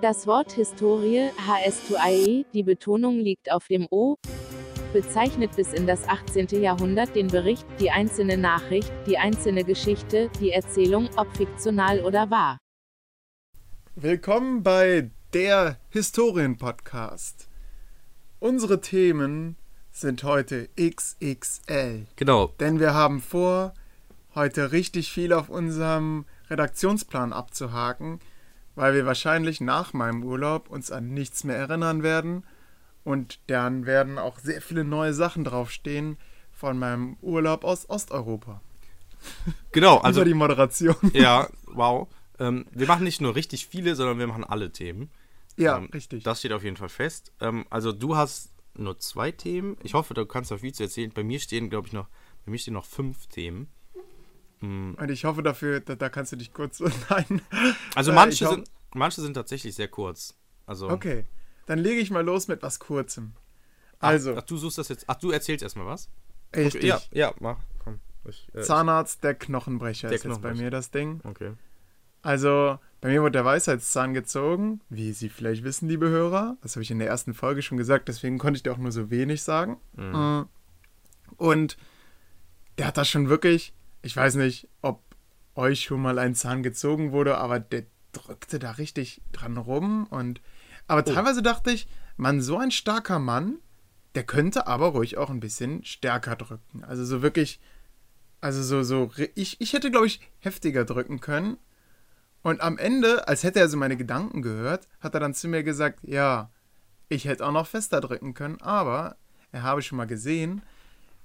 Das Wort Historie, HS2IE, die Betonung liegt auf dem O, bezeichnet bis in das 18. Jahrhundert den Bericht, die einzelne Nachricht, die einzelne Geschichte, die Erzählung, ob fiktional oder wahr. Willkommen bei der Historien-Podcast. Unsere Themen sind heute XXL. Genau. Denn wir haben vor, heute richtig viel auf unserem Redaktionsplan abzuhaken, weil wir wahrscheinlich nach meinem Urlaub uns an nichts mehr erinnern werden und dann werden auch sehr viele neue Sachen draufstehen von meinem Urlaub aus Osteuropa. Genau, also Über die Moderation. ja, wow. Ähm, wir machen nicht nur richtig viele, sondern wir machen alle Themen. Ja, ähm, richtig. Das steht auf jeden Fall fest. Ähm, also du hast nur zwei Themen. Ich hoffe, du kannst noch viel zu erzählen. Bei mir stehen, glaube ich, noch, bei mir stehen noch fünf Themen. Mm, Und ich hoffe dafür, da, da kannst du dich kurz. Nein. Also Äh, manche sind, manche sind tatsächlich sehr kurz. Also, Okay, dann lege ich mal los mit was Kurzem. Ach, Also, ach, du suchst das jetzt. Ach, du erzählst erstmal was? richtig. Ja, ja, mach. Komm. Ich, äh, Zahnarzt, der Knochenbrecher Der ist jetzt bei Knochenbrecher. mir das Ding. Okay. Also, bei mir wurde der Weisheitszahn gezogen, wie Sie vielleicht wissen, liebe Hörer. Das habe ich in der ersten Folge schon gesagt, deswegen konnte ich dir auch nur so wenig sagen. Mhm. Äh, Und der hat das schon wirklich, ich weiß nicht, ob euch schon mal ein Zahn gezogen wurde, aber der drückte da richtig dran rum. Und aber Oh. teilweise dachte ich, man, so ein starker Mann, der könnte aber ruhig auch ein bisschen stärker drücken. Also so wirklich, also so, so, ich, ich hätte, glaube ich, heftiger drücken können. Und am Ende, als hätte er so meine Gedanken gehört, hat er dann zu mir gesagt, ja, ich hätte auch noch fester drücken können, aber er habe schon mal gesehen,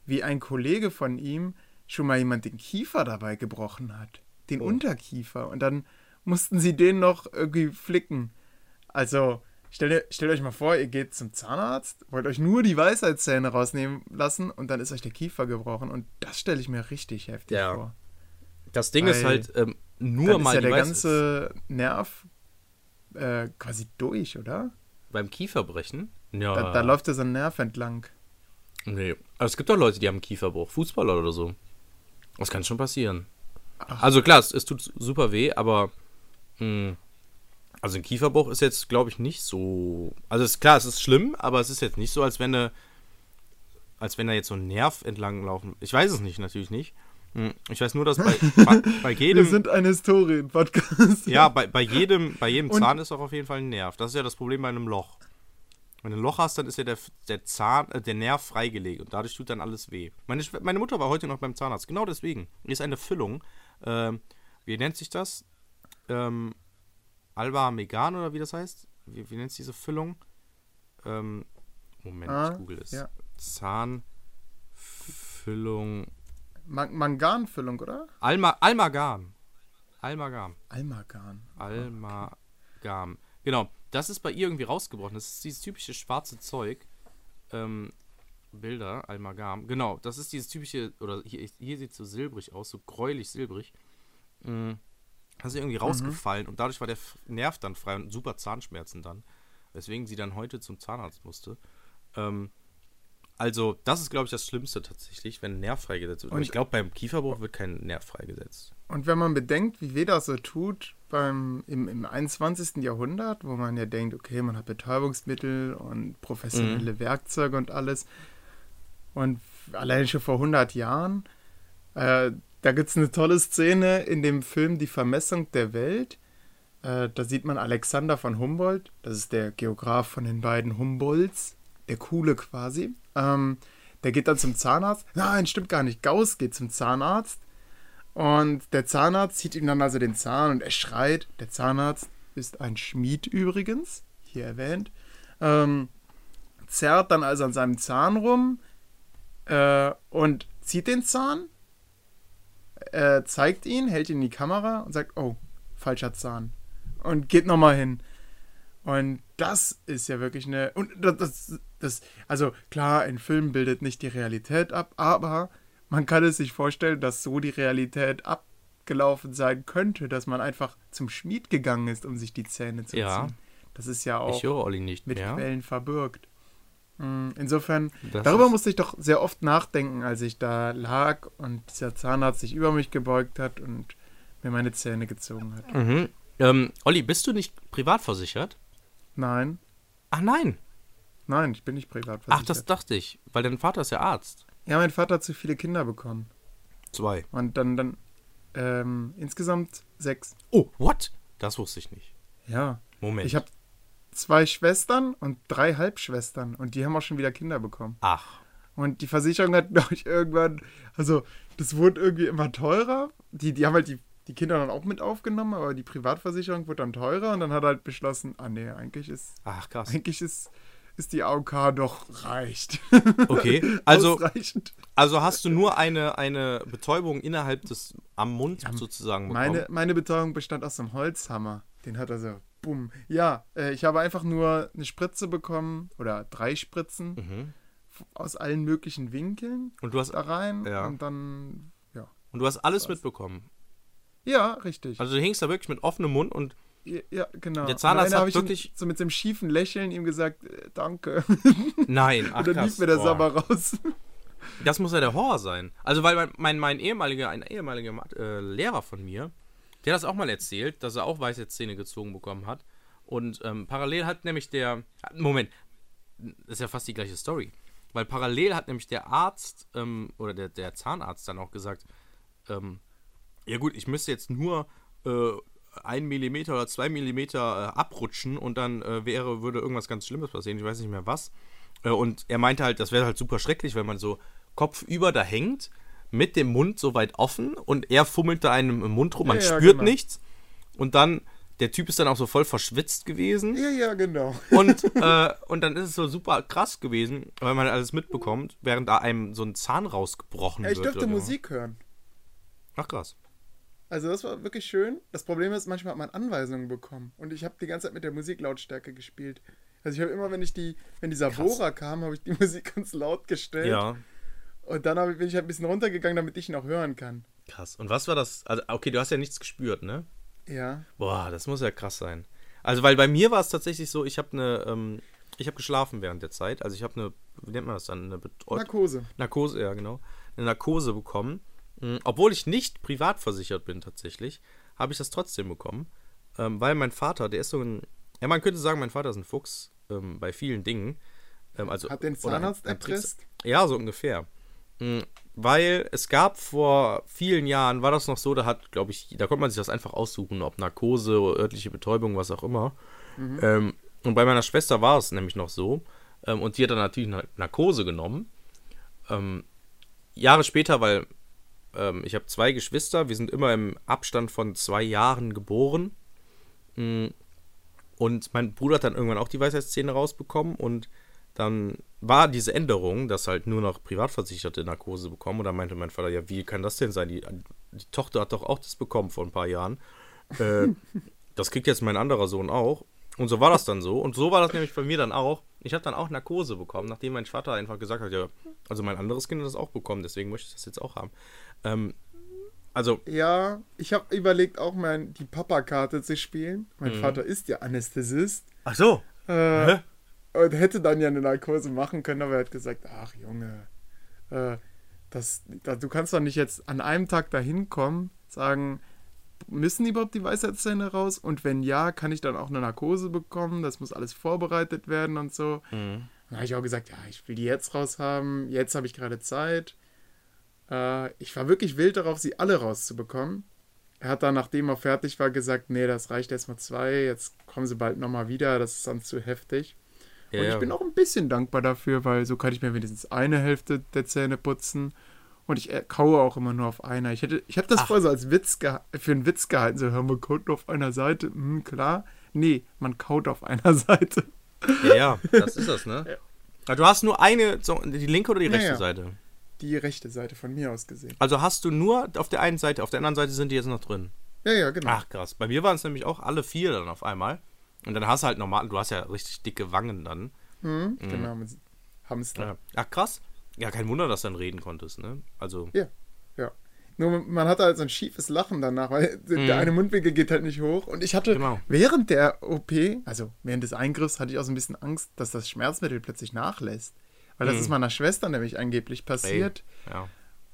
wie ein Kollege von ihm schon mal jemand den Kiefer dabei gebrochen hat. Den Oh. Unterkiefer. Und dann mussten sie den noch irgendwie flicken. Also, stellt, stellt euch mal vor, ihr geht zum Zahnarzt, wollt euch nur die Weisheitszähne rausnehmen lassen und dann ist euch der Kiefer gebrochen. Und das stelle ich mir richtig heftig Ja. vor. Das Ding ist Weil halt ähm, nur dann mal ist ja der ganze Nerv äh, quasi durch, oder? beim Kieferbrechen. Ja. Da, da läuft ja so ein Nerv entlang. Nee. Aber es gibt doch Leute, die haben Kieferbruch. Fußballer oder so. Das kann schon passieren. Ach. Also klar, es, es tut super weh, aber mh, also ein Kieferbruch ist jetzt, glaube ich, nicht so. Also ist klar, es ist schlimm, aber es ist jetzt nicht so, als wenn eine, als wenn da jetzt so ein Nerv entlang laufen. Ich weiß es nicht, natürlich nicht. Hm, Ich weiß nur, dass bei, bei, bei Wir jedem. sind ein Historien-Podcast. Ja, bei, bei jedem, bei jedem Und- Zahn ist auch auf jeden Fall ein Nerv. Das ist ja das Problem bei einem Loch. Wenn du ein Loch hast, dann ist ja der, der Zahn, äh, der Nerv freigelegt und dadurch tut dann alles weh. Meine, meine Mutter war heute noch beim Zahnarzt. Genau deswegen. Hier ist eine Füllung. Ähm, wie nennt sich das? Ähm, Alba Megan oder wie das heißt? Wie, wie nennt sich diese Füllung? Ähm, Moment, Ah, ich google es. ja. Zahnfüllung. Man Manganfüllung, oder? Alma, Almagam. Almagam. Almagan. Almagam. Genau, das ist bei ihr irgendwie rausgebrochen. Das ist dieses typische schwarze Zeug. Ähm, Bilder, Almagam. Genau, das ist dieses typische, oder hier, hier sieht es so silbrig aus, so gräulich silbrig. Mhm. Das ist irgendwie rausgefallen und dadurch war der Nerv dann frei und super Zahnschmerzen dann. Weswegen sie dann heute zum Zahnarzt musste. Ähm, also, das ist, glaube ich, das Schlimmste tatsächlich, wenn ein Nerv freigesetzt wird. Aber Und- ich glaube, beim Kieferbruch wird kein Nerv freigesetzt. Und wenn man bedenkt, wie weh das so tut beim, im, im 21. Jahrhundert, wo man ja denkt, okay, man hat Betäubungsmittel und professionelle Mhm. Werkzeuge und alles. Und allein schon vor 100 Jahren, äh, da gibt es eine tolle Szene in dem Film Die Vermessung der Welt. Äh, da sieht man Alexander von Humboldt, das ist der Geograf von den beiden Humboldts, der coole quasi. Ähm, der geht dann zum Zahnarzt. Nein, stimmt gar nicht. Gauss geht zum Zahnarzt. Und der Zahnarzt zieht ihm dann also den Zahn und er schreit. Der Zahnarzt ist ein Schmied übrigens, hier erwähnt. Ähm, zerrt dann also an seinem Zahn rum äh, und zieht den Zahn, äh, zeigt ihn, hält ihn in die Kamera und sagt, oh, falscher Zahn. Und geht nochmal hin. Und das ist ja wirklich eine. Und das, das, das, also klar, ein Film bildet nicht die Realität ab, aber man kann es sich vorstellen, dass so die Realität abgelaufen sein könnte, dass man einfach zum Schmied gegangen ist, um sich die Zähne zu Ja. ziehen. Das ist ja auch mit mehr. Quellen verbürgt. Mm, Insofern, Das darüber musste ich doch sehr oft nachdenken, als ich da lag und dieser Zahnarzt sich über mich gebeugt hat und mir meine Zähne gezogen hat. Mhm. Ähm, Olli, bist du nicht privat versichert? Nein, Ach nein. nein, ich bin nicht privat Ach, versichert. das dachte ich. Weil dein Vater ist ja Arzt. Ja, mein Vater hat zu viele Kinder bekommen. Zwei. Und dann, dann, ähm, insgesamt sechs. Oh, what? Das wusste ich nicht. Ja. Moment. Ich habe zwei Schwestern und drei Halbschwestern und die haben auch schon wieder Kinder bekommen. Ach. Und die Versicherung hat, glaube ich, irgendwann, also das wurde irgendwie immer teurer. Die, die haben halt die, die Kinder dann auch mit aufgenommen, aber die Privatversicherung wurde dann teurer und dann hat er halt beschlossen, ah nee, eigentlich ist, Ach, krass. eigentlich ist, ist die AOK doch reicht. Okay. Also, also hast du nur eine, eine Betäubung innerhalb des am Mund sozusagen bekommen? Meine, meine Betäubung bestand aus einem Holzhammer. Den hat er so, bumm. Ja, äh, ich habe einfach nur eine Spritze bekommen oder drei Spritzen Mhm. aus allen möglichen Winkeln Und du hast da rein Ja. und dann, ja. und du hast alles mitbekommen. Ja, richtig. Also du hingst da wirklich mit offenem Mund und ja, genau. Der Zahnarzt hat wirklich- so mit so einem schiefen Lächeln ihm gesagt, äh, danke. nein, ach und dann lief mir der. Sabber raus. Das muss ja der Horror sein. Also, weil mein, mein, mein ehemaliger, ein ehemaliger äh, Lehrer von mir, der hat das auch mal erzählt, dass er auch weiße Zähne gezogen bekommen hat. Und ähm, parallel hat nämlich der. Moment, das ist ja fast die gleiche Story. Weil parallel hat nämlich der Arzt ähm, oder der, der Zahnarzt dann auch gesagt, ähm, ja gut, ich müsste jetzt nur äh, ein Millimeter oder zwei Millimeter äh, abrutschen und dann äh, wäre, würde irgendwas ganz Schlimmes passieren. Ich weiß nicht mehr was. Äh, und er meinte halt, das wäre halt super schrecklich, wenn man so kopfüber da hängt, mit dem Mund so weit offen und er fummelt da einem im Mund rum, man Ja, ja, spürt genau. nichts. Und dann, der Typ ist dann auch so voll verschwitzt gewesen. ja, ja, genau. Und, äh, und dann ist es so super krass gewesen, weil man alles mitbekommt, während da einem so ein Zahn rausgebrochen Ja, ich wird. durfte oder so. Musik hören. Ach krass. Also das war wirklich schön. Das Problem ist, manchmal hat man Anweisungen bekommen. Und ich habe die ganze Zeit mit der Musiklautstärke gespielt. Also ich habe immer, wenn ich die, wenn dieser Bohrer kam, habe ich die Musik ganz laut gestellt. Ja. Und dann ich, bin ich halt ein bisschen runtergegangen, damit ich ihn auch hören kann. Krass. Und was war das? Also, okay, du hast ja nichts gespürt, ne? Ja. Boah, das muss ja krass sein. Also, weil bei mir war es tatsächlich so, ich habe eine, ähm, ich habe geschlafen während der Zeit. Also, ich habe eine, wie nennt man das dann? Eine Betreu Narkose. Narkose, ja, genau. Eine Narkose bekommen. Mhm, Obwohl ich nicht privat versichert bin, tatsächlich, habe ich das trotzdem bekommen. Ähm, weil mein Vater, der ist so ein, ja, man könnte sagen, mein Vater ist ein Fuchs ähm, bei vielen Dingen. Ähm, also, Hat den oder Zahnarzt erpresst? Ja, so ungefähr. Mm, Weil es gab vor vielen Jahren, war das noch so, da hat, glaube ich, da konnte man sich das einfach aussuchen, ob Narkose, örtliche Betäubung, was auch immer. Ähm, und bei meiner Schwester war es nämlich noch so. Ähm, und die hat dann natürlich Na- Narkose genommen. Ähm, Jahre später, weil ähm, ich habe zwei Geschwister, wir sind immer im Abstand von zwei Jahren geboren. Mm, Und mein Bruder hat dann irgendwann auch die Weisheitszähne rausbekommen und dann war diese Änderung, dass halt nur noch Privatversicherte Narkose bekommen. Und dann meinte mein Vater, ja, wie kann das denn sein? Die, die Tochter hat doch auch das bekommen vor ein paar Jahren. Äh, das kriegt jetzt mein anderer Sohn auch. Und so war das dann so. Und so war das nämlich bei mir dann auch. Ich habe dann auch Narkose bekommen, nachdem mein Vater einfach gesagt hat, ja, also mein anderes Kind hat das auch bekommen, deswegen möchte ich das jetzt auch haben. Ähm, also, Ja, ich habe überlegt, auch mal die Papa-Karte zu spielen. Mein Mhm. Vater ist ja Anästhesist. ach so. Äh, und hätte dann ja eine Narkose machen können, aber er hat gesagt, ach Junge, äh, das, da, du kannst doch nicht jetzt an einem Tag dahin kommen, sagen, müssen überhaupt die Weisheitszähne raus? Und wenn ja, kann ich dann auch eine Narkose bekommen? Das muss alles vorbereitet werden und so. Mhm. Dann habe ich auch gesagt, ja, ich will die jetzt raushaben, jetzt habe ich gerade Zeit. Äh, ich war wirklich wild darauf, sie alle rauszubekommen. Er hat dann, nachdem er fertig war, gesagt, nee, das reicht erstmal zwei, jetzt kommen sie bald nochmal wieder, das ist sonst zu heftig. Ja, und ich ja. bin auch ein bisschen dankbar dafür, weil so kann ich mir wenigstens eine Hälfte der Zähne putzen. Und ich kaue auch immer nur auf einer. Ich hätte, ich habe das Ach. vorher so als Witz für einen Witz gehalten. So, hör, man kaut nur auf einer Seite. Hm, klar. Nee, man kaut auf einer Seite. Ja, ja, das ist das, ne? Also du hast nur eine, so, die linke oder die Ja, rechte ja. Seite? Die rechte Seite von mir aus gesehen. Also hast du nur auf der einen Seite, auf der anderen Seite sind die jetzt noch drin. Ja, ja, genau. Ach krass. Bei mir waren es nämlich auch alle vier dann auf einmal. Und dann hast du halt normal, du hast ja richtig dicke Wangen dann. Hm, Genau, mit Hamster. Ja. Ach krass. Ja, kein Wunder, dass du dann reden konntest, ne? Also, Ja, ja. Nur man hat halt so ein schiefes Lachen danach, weil der eine Mundwinkel geht halt nicht hoch. Und ich hatte Mhm. Genau. während der OP, also während des Eingriffs, hatte ich auch so ein bisschen Angst, dass das Schmerzmittel plötzlich nachlässt. Weil das Mhm. ist meiner Schwester nämlich angeblich passiert. ja.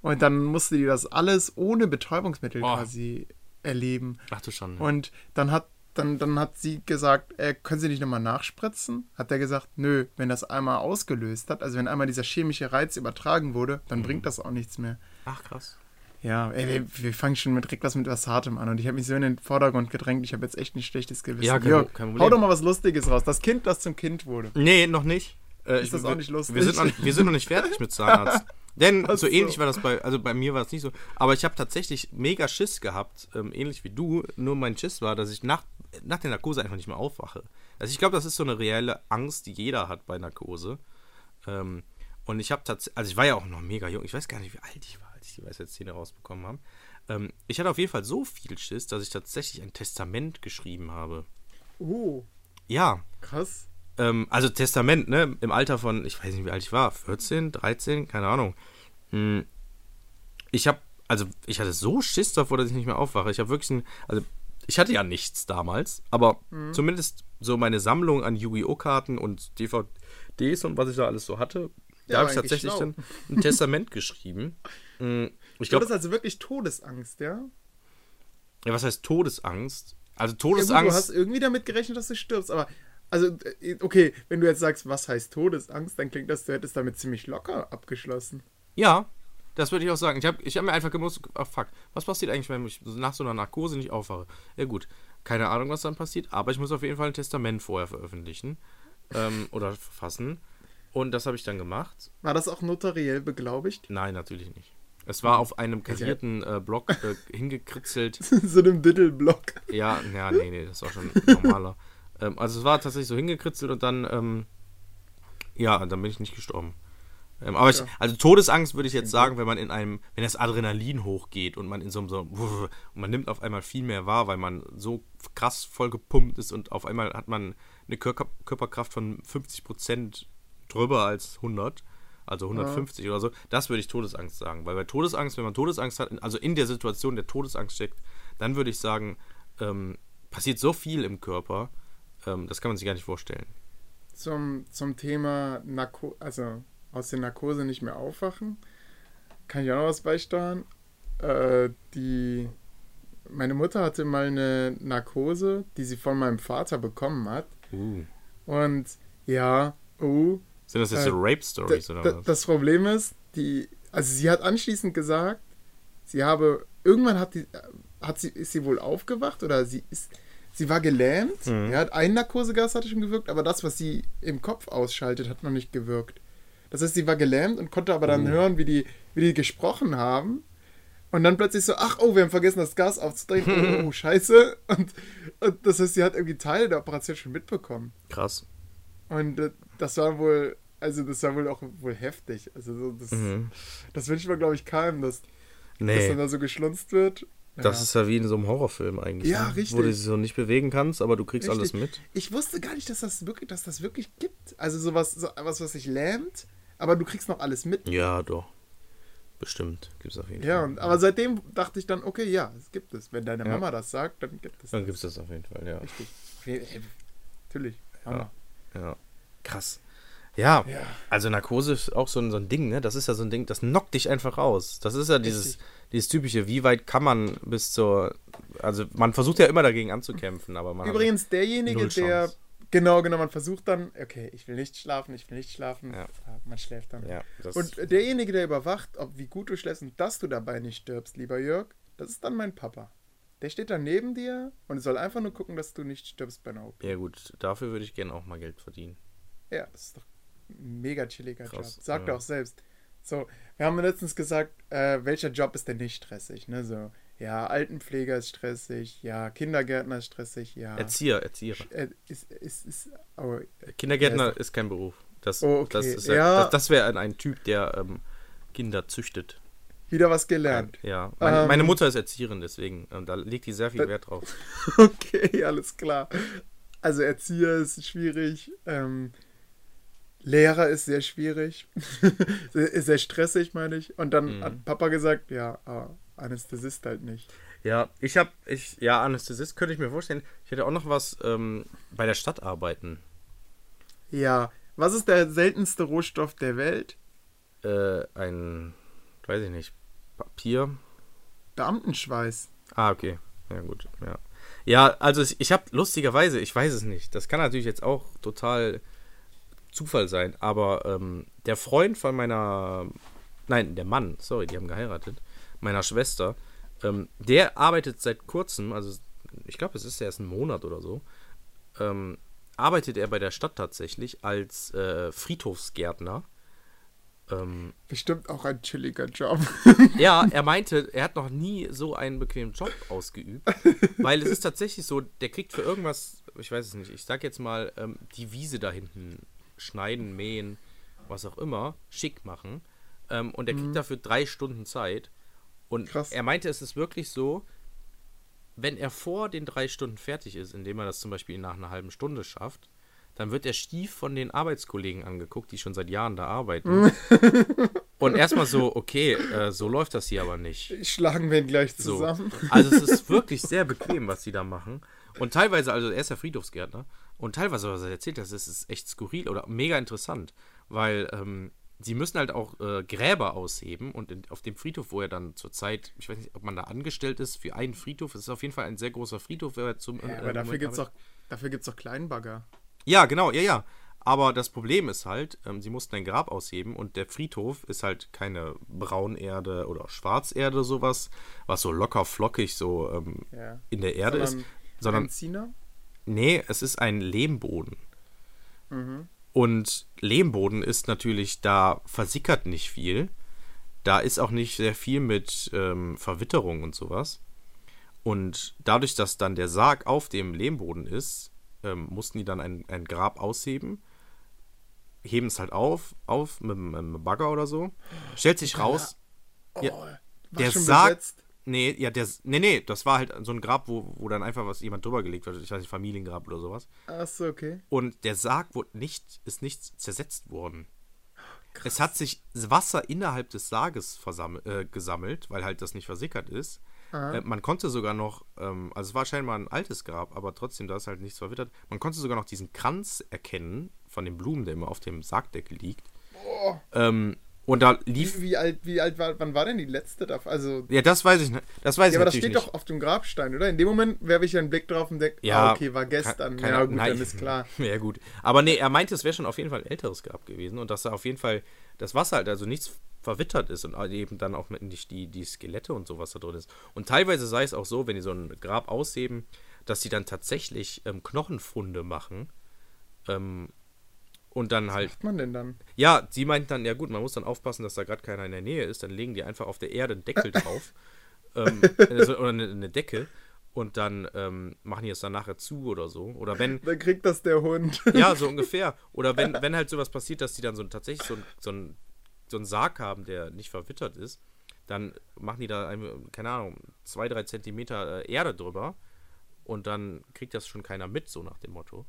Und dann musste die das alles ohne Betäubungsmittel Oh. quasi erleben. Ach du schon. Und dann hat dann, dann hat sie gesagt, äh, können Sie nicht nochmal nachspritzen? Hat er gesagt, nö, wenn das einmal ausgelöst hat, also wenn einmal dieser chemische Reiz übertragen wurde, dann Mhm. bringt das auch nichts mehr. Ach, krass. Ja, ey, wir, wir fangen schon mit direkt was mit was Hartem an und ich habe mich so in den Vordergrund gedrängt, ich habe jetzt echt ein schlechtes Gewissen. Ja, kein Jörg, kein Problem. hau doch mal was Lustiges raus. Das Kind, das zum Kind wurde. Nee, noch nicht. Äh, Ist das wir- auch nicht lustig? Wir sind noch nicht, wir sind noch nicht fertig mit Zahnarzt. Denn so so. ähnlich war das bei, also bei mir war es nicht so. Aber ich habe tatsächlich mega Schiss gehabt, ähm, ähnlich wie du. Nur mein Schiss war, dass ich nach, nach der Narkose einfach nicht mehr aufwache. Also ich glaube, das ist so eine reelle Angst, die jeder hat bei Narkose. Ähm, und ich habe tatsächlich, also ich war ja auch noch mega jung. Ich weiß gar nicht, wie alt ich war, als ich die Weisheitszähne rausbekommen habe. Ähm, ich hatte auf jeden Fall so viel Schiss, dass ich tatsächlich ein Testament geschrieben habe. Oh, Ja, krass. ähm, also Testament, ne? Im Alter von, ich weiß nicht, wie alt ich war, 14, 13, keine Ahnung. Hm, Ich habe, also ich hatte so Schiss davor, dass ich nicht mehr aufwache. Ich habe wirklich ein, also ich hatte ja nichts damals, aber zumindest so meine Sammlung an Yu-Gi-Oh! Karten und DVDs und was ich da alles so hatte, Ja, da habe ich tatsächlich schlau. dann ein Testament geschrieben. Hm, Ich glaube, hattest also wirklich Todesangst, ja? ja, was heißt Todesangst? Also Ja, gut, du Todesangst. hast irgendwie damit gerechnet, dass du stirbst, aber also, äh, okay, wenn du jetzt sagst, was heißt Todesangst, dann klingt das, du hättest damit ziemlich locker abgeschlossen. Ja, das würde ich auch sagen. Ich habe ich hab mir einfach gewusst, ach fuck, was passiert eigentlich, wenn ich nach so einer Narkose nicht aufwache? Ja gut, keine Ahnung, was dann passiert, aber ich muss auf jeden Fall ein Testament vorher veröffentlichen ähm, oder verfassen. Und das habe ich dann gemacht. War das auch notariell beglaubigt? Nein, natürlich nicht. Es war auf einem karierten äh, Block äh, hingekritzelt. so einem Dittelblock. Ja, ja, nee, nee, das war schon normaler. ähm, also es war tatsächlich so hingekritzelt und dann, ähm, ja, dann bin ich nicht gestorben. Ähm, aber ich, Ja. also Todesangst würde ich jetzt sagen, wenn man in einem, wenn das Adrenalin hochgeht und man in so einem, so, und man nimmt auf einmal viel mehr wahr, weil man so krass voll gepumpt ist und auf einmal hat man eine Körper, Körperkraft von 50% drüber als 100, also 150 oder so, das würde ich Todesangst sagen. Weil bei Todesangst, wenn man Todesangst hat, also in der Situation der Todesangst steckt, dann würde ich sagen, ähm, passiert so viel im Körper, ähm, das kann man sich gar nicht vorstellen. Zum, zum Thema Narko also aus der Narkose nicht mehr aufwachen, kann ich auch noch was beisteuern. Äh, die, meine Mutter hatte mal eine Narkose, die sie von meinem Vater bekommen hat. Uh. Und ja, oh, Sind das jetzt Äh, so Rape-Stories oder was? Das Problem ist, die, also sie hat anschließend gesagt, sie habe, irgendwann hat, die, hat sie, ist sie wohl aufgewacht oder sie ist, sie war gelähmt. Mhm. Ja, hat ein Narkosegas hatte schon gewirkt, aber das, was sie im Kopf ausschaltet, hat noch nicht gewirkt. Das heißt, sie war gelähmt und konnte aber dann Oh. hören, wie die, wie die gesprochen haben. Und dann plötzlich so, ach, oh, wir haben vergessen, das Gas aufzudrehen. Oh, oh, scheiße. Und, und das heißt, sie hat irgendwie Teile der Operation schon mitbekommen. Krass. Und äh, das war wohl, also das war wohl auch wohl heftig. Also so, das, Mhm. das wünscht man, glaube ich, keinem, dass, dass Nee, dann da so geschlunzt wird. das Ja. ist ja wie in so einem Horrorfilm eigentlich. Ja, ne? richtig. Wo du dich so nicht bewegen kannst, aber du kriegst Richtig. alles mit. Ich wusste gar nicht, dass das wirklich, dass das wirklich gibt. Also sowas, so, was, was sich lähmt, aber du kriegst noch alles mit. Ja, doch. Bestimmt. Gibt es auf jeden Ja, Fall. und, aber seitdem dachte ich dann, okay, ja, es gibt es. Wenn deine Ja. Mama das sagt, dann gibt es Dann gibt es das auf jeden Fall, ja. Richtig. Natürlich. Mama. Ja. Krass. Ja, Ja. also Narkose ist auch so ein, so ein Ding, ne? Das ist ja so ein Ding, das knockt dich einfach raus. Das ist ja dieses, Richtig. dieses typische, wie weit kann man bis zur. Also man versucht ja immer dagegen anzukämpfen, aber man. Übrigens, derjenige, der. Genau, genau, man versucht dann, okay, ich will nicht schlafen, ich will nicht schlafen. Ja. Ah, Man schläft dann. Ja, Und derjenige, der überwacht, ob wie gut du schläfst und dass du dabei nicht stirbst, lieber Jörg, das ist dann mein Papa. Der steht dann neben dir und soll einfach nur gucken, dass du nicht stirbst bei einer OP. ja gut, dafür würde ich gerne auch mal Geld verdienen. Ja, das ist doch ein mega chilliger Krass, Job. Sagt ja. er auch selbst. So, wir haben letztens gesagt, äh, welcher Job ist denn nicht stressig? Ne? So, ja, Altenpfleger ist stressig, ja, Kindergärtner ist stressig, ja. Erzieher, Erzieher. Äh, ist, ist, ist, oh, Kindergärtner ist, kein Beruf. Das, Oh, okay. das, ist ja, das, das wäre ein, ein Typ, der ähm, Kinder züchtet. wieder was gelernt. Ja, meine, Ähm, meine Mutter ist Erzieherin, deswegen. Und da legt die sehr viel Da- Wert drauf. Okay, alles klar. Also Erzieher ist schwierig. Ähm, Lehrer ist sehr schwierig. ist sehr stressig, meine ich. Und dann Mhm. hat Papa gesagt, ja, ah, Anästhesist halt nicht. Ja, ich habe, ich, ja, Anästhesist könnte ich mir vorstellen. Ich hätte auch noch was ähm, bei der Stadt arbeiten. Ja, was ist der seltenste Rohstoff der Welt? Äh, ein, weiß ich nicht, Papier. Beamtenschweiß. Ah, okay. Ja, gut, ja. Ja, also ich, ich habe lustigerweise, ich weiß es nicht, das kann natürlich jetzt auch total Zufall sein, aber ähm, der Freund von meiner, nein, der Mann, sorry, die haben geheiratet, meiner Schwester, ähm, der arbeitet seit kurzem, also ich glaube, es ist erst ein Monat oder so, ähm, arbeitet er bei der Stadt tatsächlich als äh, Friedhofsgärtner. Ähm, Bestimmt auch ein chilliger Job. ja, er meinte, er hat noch nie so einen bequemen Job ausgeübt, weil es ist tatsächlich so, der kriegt für irgendwas, ich weiß es nicht, ich sag jetzt mal, ähm, die Wiese da hinten schneiden, mähen, was auch immer, schick machen. Ähm, und er kriegt mhm. dafür drei Stunden Zeit. Und Krass. er meinte, es ist wirklich so, wenn er vor den drei Stunden fertig ist, indem er das zum Beispiel nach einer halben Stunde schafft, dann wird er stief von den Arbeitskollegen angeguckt, die schon seit Jahren da arbeiten. und erstmal so, okay, äh, so läuft das hier aber nicht. Schlagen wir ihn gleich zusammen. So. Also es ist wirklich sehr bequem, was die da machen. Und teilweise, also er ist ja Friedhofsgärtner, und teilweise, was er erzählt, das ist echt skurril oder mega interessant, weil ähm, sie müssen halt auch äh, Gräber ausheben und in, auf dem Friedhof, wo er dann zurzeit, ich weiß nicht, ob man da angestellt ist für einen Friedhof, es ist auf jeden Fall ein sehr großer Friedhof. Zum, ja, aber äh, dafür gibt es doch, dafür gibt's doch Kleinbagger. Ja, genau, ja, ja. Aber das Problem ist halt, ähm, sie mussten ein Grab ausheben und der Friedhof ist halt keine Braunerde oder Schwarzerde, sowas, was so locker flockig so ähm, ja. in der Erde sondern ist. Sondern. Benziner? Nee, es ist ein Lehmboden. Mhm. Und Lehmboden ist natürlich, da versickert nicht viel. Da ist auch nicht sehr viel mit ähm, Verwitterung und sowas. Und dadurch, dass dann der Sarg auf dem Lehmboden ist, ähm, mussten die dann ein, ein Grab ausheben, heben es halt auf, auf mit, einem Bagger oder so. Stellt sich raus, oh, ja, der Sarg, besetzt. Nee, ja, der, nee, nee, das war halt so ein Grab, wo, wo dann einfach was jemand drüber gelegt wird. Ich weiß nicht, Familiengrab oder sowas. Achso, okay. Und der Sarg wurde nicht, ist nicht zersetzt worden. Krass. Es hat sich Wasser innerhalb des Sarges äh, gesammelt, weil halt das nicht versickert ist. Äh, man konnte sogar noch, ähm, also es war scheinbar ein altes Grab, aber trotzdem, da ist halt nichts verwittert. Man konnte sogar noch diesen Kranz erkennen von den Blumen, der immer auf dem Sargdeckel liegt. Boah. Ähm, und da lief. Wie, alt, wie alt war, wann war denn die letzte da? Also. Ja, das weiß ich nicht. Das weiß ja, ich aber das steht nicht. doch auf dem Grabstein, oder? In dem Moment werfe ich einen Blick drauf und denke, ja, ah, okay, war gestern. Kann, ja, gut, nein, dann ist klar. Ja, gut. Aber nee, er meinte, es wäre schon auf jeden Fall ein älteres Grab gewesen und dass da auf jeden Fall das Wasser halt, also nichts verwittert ist und eben dann auch nicht die, die Skelette und sowas da drin ist. Und teilweise sei es auch so, wenn die so ein Grab ausheben, dass sie dann tatsächlich ähm, Knochenfunde machen. Ähm, und dann halt. Was macht man denn dann? Ja, sie meint dann, ja gut, man muss dann aufpassen, dass da gerade keiner in der Nähe ist. Dann legen die einfach auf der Erde einen Deckel drauf. ähm, also, oder eine, eine, Decke. Und dann ähm, machen die es dann nachher zu oder so. Oder wenn. Dann kriegt das der Hund. ja, so ungefähr. Oder wenn, wenn halt sowas passiert, dass die dann so tatsächlich so, so, ein, so einen Sarg haben, der nicht verwittert ist, dann machen die da, eine, keine Ahnung, zwei, drei Zentimeter äh, Erde drüber. Und dann kriegt das schon keiner mit, so nach dem Motto.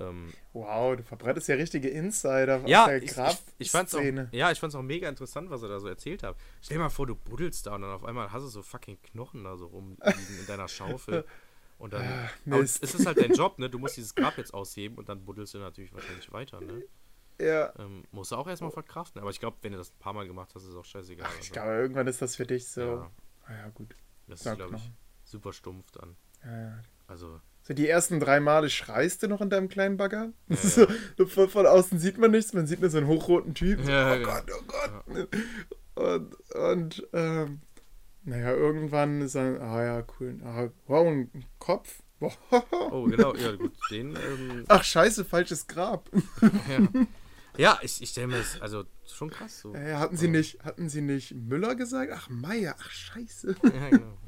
Ähm, wow, du verbreitest ja richtige Insider ja, der ich, ich, ich fand's auch, Ja, ich fand's auch mega interessant, was er da so erzählt hat. Stell dir mal vor, du buddelst da und dann auf einmal hast du so fucking Knochen da so rumliegen in deiner Schaufel. Und dann ah, es ist halt dein Job, ne? Du musst dieses Grab jetzt ausheben und dann buddelst du natürlich wahrscheinlich weiter, ne? Ja. Ähm, musst du auch erstmal verkraften. Aber ich glaube, wenn du das ein paar Mal gemacht hast, ist es auch scheißegal. Ach, ich also. glaube, irgendwann ist das für dich so. Ja, ah, ja gut. Das ist, glaube ich, super stumpf dann. Ja, ja. Also, so die ersten drei Male schreist du noch in deinem kleinen Bagger. Ja, so, von, von, außen sieht man nichts, man sieht nur so einen hochroten Typ. Ja, oh Gott, oh Gott. Und, und ähm, naja, irgendwann ist dann, ah ja, cool. Ah, wow, ein Kopf. oh, genau, ja, gut. Den, ähm, Ach, scheiße, falsches Grab. ja. Ja, ich, ich stelle mir das, also schon krass so. Äh, hatten, Sie nicht, hatten Sie nicht Müller gesagt? Ach, Meier, ach, scheiße. Ja, genau.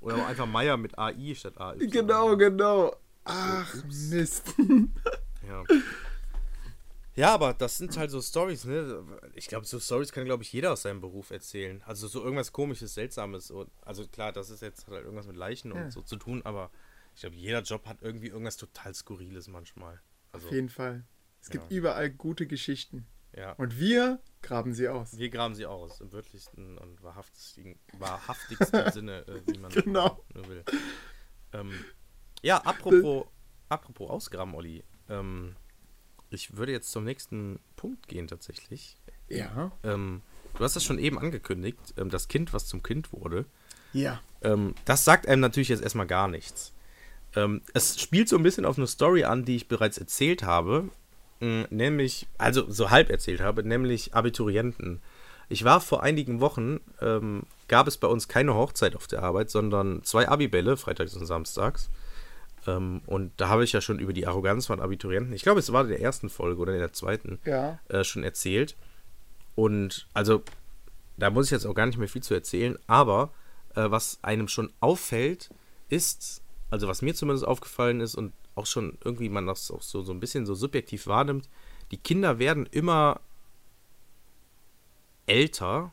Oder einfach Meier mit AI statt AI. Genau, genau. Ach, Mist. ja. Ja, aber das sind halt so Stories, ne? Ich glaube, so Stories kann, glaube ich, jeder aus seinem Beruf erzählen. Also so irgendwas komisches, seltsames. Also klar, das ist jetzt halt irgendwas mit Leichen ja. und so zu tun, aber ich glaube, jeder Job hat irgendwie irgendwas total Skurriles manchmal. Also, Auf jeden Fall. Es gibt ja. überall gute Geschichten. Ja. Und wir graben sie aus. Wir graben sie aus, im wirklichsten und wahrhaftigsten, wahrhaftigsten Sinne, äh, wie man genau. nur will. Ähm, ja, apropos, apropos Ausgraben, Olli. Ähm, ich würde jetzt zum nächsten Punkt gehen, tatsächlich. Ja. Ähm, du hast das schon eben angekündigt, ähm, das Kind, was zum Kind wurde. Ja. Ähm, das sagt einem natürlich jetzt erstmal gar nichts. Ähm, es spielt so ein bisschen auf eine Story an, die ich bereits erzählt habe. Nämlich, also so halb erzählt habe, nämlich Abiturienten. Ich war vor einigen Wochen, ähm, gab es bei uns keine Hochzeit auf der Arbeit, sondern zwei Abibälle, freitags und samstags. Ähm, und da habe ich ja schon über die Arroganz von Abiturienten, ich glaube, es war in der ersten Folge oder in der zweiten, Ja. äh, schon erzählt. Und also, da muss ich jetzt auch gar nicht mehr viel zu erzählen, aber äh, was einem schon auffällt, ist, also was mir zumindest aufgefallen ist und auch schon irgendwie man das auch so, so ein bisschen so subjektiv wahrnimmt, die Kinder werden immer älter,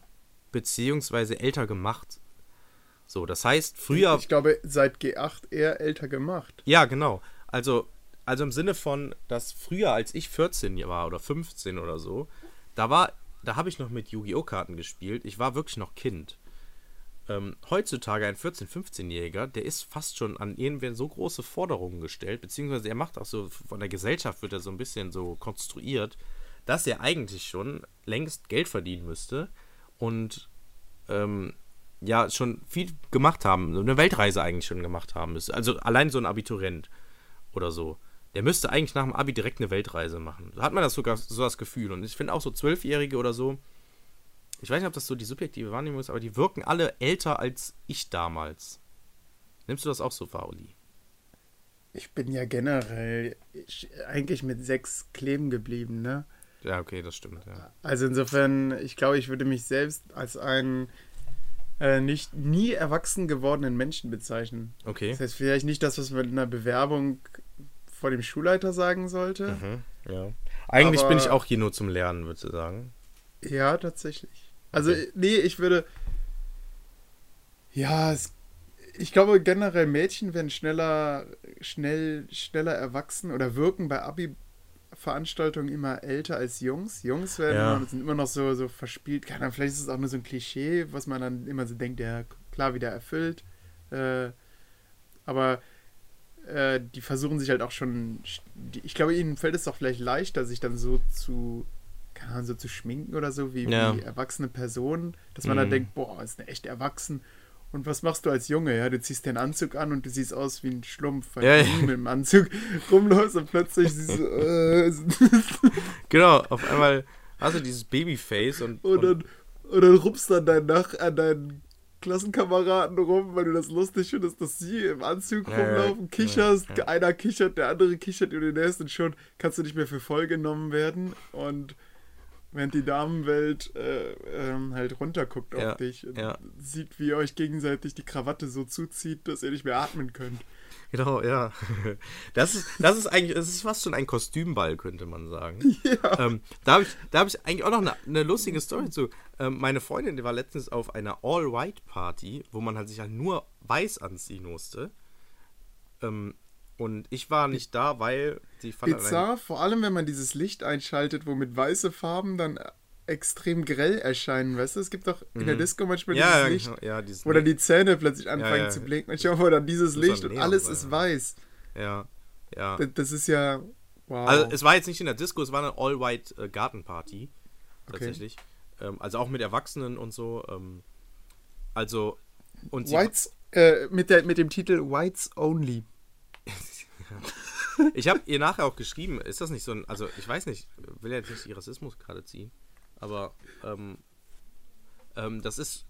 beziehungsweise älter gemacht. So, das heißt, früher. Ich glaube, seit G8 eher älter gemacht. Ja, genau. Also, also im Sinne von, dass früher, als ich 14 war oder 15 oder so, da war, da habe ich noch mit Yu-Gi-Oh! Karten gespielt. Ich war wirklich noch Kind. Ähm, heutzutage ein 14-, 15-Jähriger, der ist fast schon an irgendwer so große Forderungen gestellt, beziehungsweise er macht auch so, von der Gesellschaft wird er so ein bisschen so konstruiert, dass er eigentlich schon längst Geld verdienen müsste und ähm, ja, schon viel gemacht haben, so eine Weltreise eigentlich schon gemacht haben müsste. Also allein so ein Abiturient oder so. Der müsste eigentlich nach dem Abi direkt eine Weltreise machen. Da hat man das sogar so das Gefühl. Und ich finde auch so Zwölfjährige oder so, ich weiß nicht, ob das so die subjektive Wahrnehmung ist, aber die wirken alle älter als ich damals. Nimmst du das auch so wahr, Oli? Ich bin ja generell ich, eigentlich mit sechs kleben geblieben, ne? Ja, okay, das stimmt, ja. Also insofern, ich glaube, ich würde mich selbst als einen äh, nicht nie erwachsen gewordenen Menschen bezeichnen. Okay. Das heißt vielleicht nicht das, was man in einer Bewerbung vor dem Schulleiter sagen sollte. Mhm, ja. Eigentlich Aber- bin ich auch hier nur zum Lernen, würdest du sagen. Ja, tatsächlich. Also, Okay. nee, ich würde. Ja, es, ich glaube generell Mädchen werden schneller, schnell, schneller erwachsen oder wirken bei Abi-Veranstaltungen immer älter als Jungs. Jungs werden Ja. immer, sind immer noch so, so verspielt. Keine Ahnung, vielleicht ist es auch nur so ein Klischee, was man dann immer so denkt, ja, klar, wieder erfüllt. Äh, aber äh, die versuchen sich halt auch schon. Die, ich glaube, ihnen fällt es doch vielleicht leichter, sich dann so zu keine Ahnung, so zu schminken oder so, wie, Ja. wie erwachsene Personen, dass man Mhm. dann denkt, boah, ist eine echt erwachsen. Und was machst du als Junge? Ja, du ziehst den Anzug an und du siehst aus wie ein Schlumpf, weil Ja, du ja. mit dem Anzug rumläufst und plötzlich siehst du, äh, Genau, auf einmal hast du dieses Babyface und, und dann, und dann rupst dann dein Nach an deinen Klassenkameraden rum, weil du das lustig findest, dass sie im Anzug rumlaufen, kicherst, einer kichert, der andere kichert über den nächsten und schon kannst du nicht mehr für voll genommen werden und während die Damenwelt äh, ähm, halt runterguckt auf Ja, dich und ja. sieht, wie ihr euch gegenseitig die Krawatte so zuzieht, dass ihr nicht mehr atmen könnt. Genau, ja. Das ist, das ist eigentlich, das ist fast schon ein Kostümball, könnte man sagen. Ja. Ähm, da habe ich, da hab ich eigentlich auch noch eine, eine lustige Story zu. Ähm, meine Freundin, die war letztens auf einer All-White-Party, wo man halt sich halt nur weiß anziehen musste. Ähm, und ich war nicht da, weil sie fand Bizarr, vor allem wenn man dieses Licht einschaltet, wo mit weiße Farben dann äh, extrem grell erscheinen, weißt du? Es gibt doch in der Disco manchmal Mhm. ja, dieses ja, Licht, genau, ja, dieses wo dann die Zähne plötzlich anfangen ja. zu blinken. Und ich hoffe, dann dieses Licht und alles sein, ist weiß. ja, ja. Das, das ist ja. Wow. Also es war jetzt nicht in der Disco, es war eine All-White äh, Gartenparty. Okay. Tatsächlich. Ähm, also auch mit Erwachsenen und so. Ähm, also. Und Whites, äh, mit, der, mit dem Titel Whites Only. Ich habe ihr nachher auch geschrieben, ist das nicht so ein, also ich weiß nicht, will ja jetzt nicht die Rassismus gerade ziehen, aber ähm, ähm, das ist,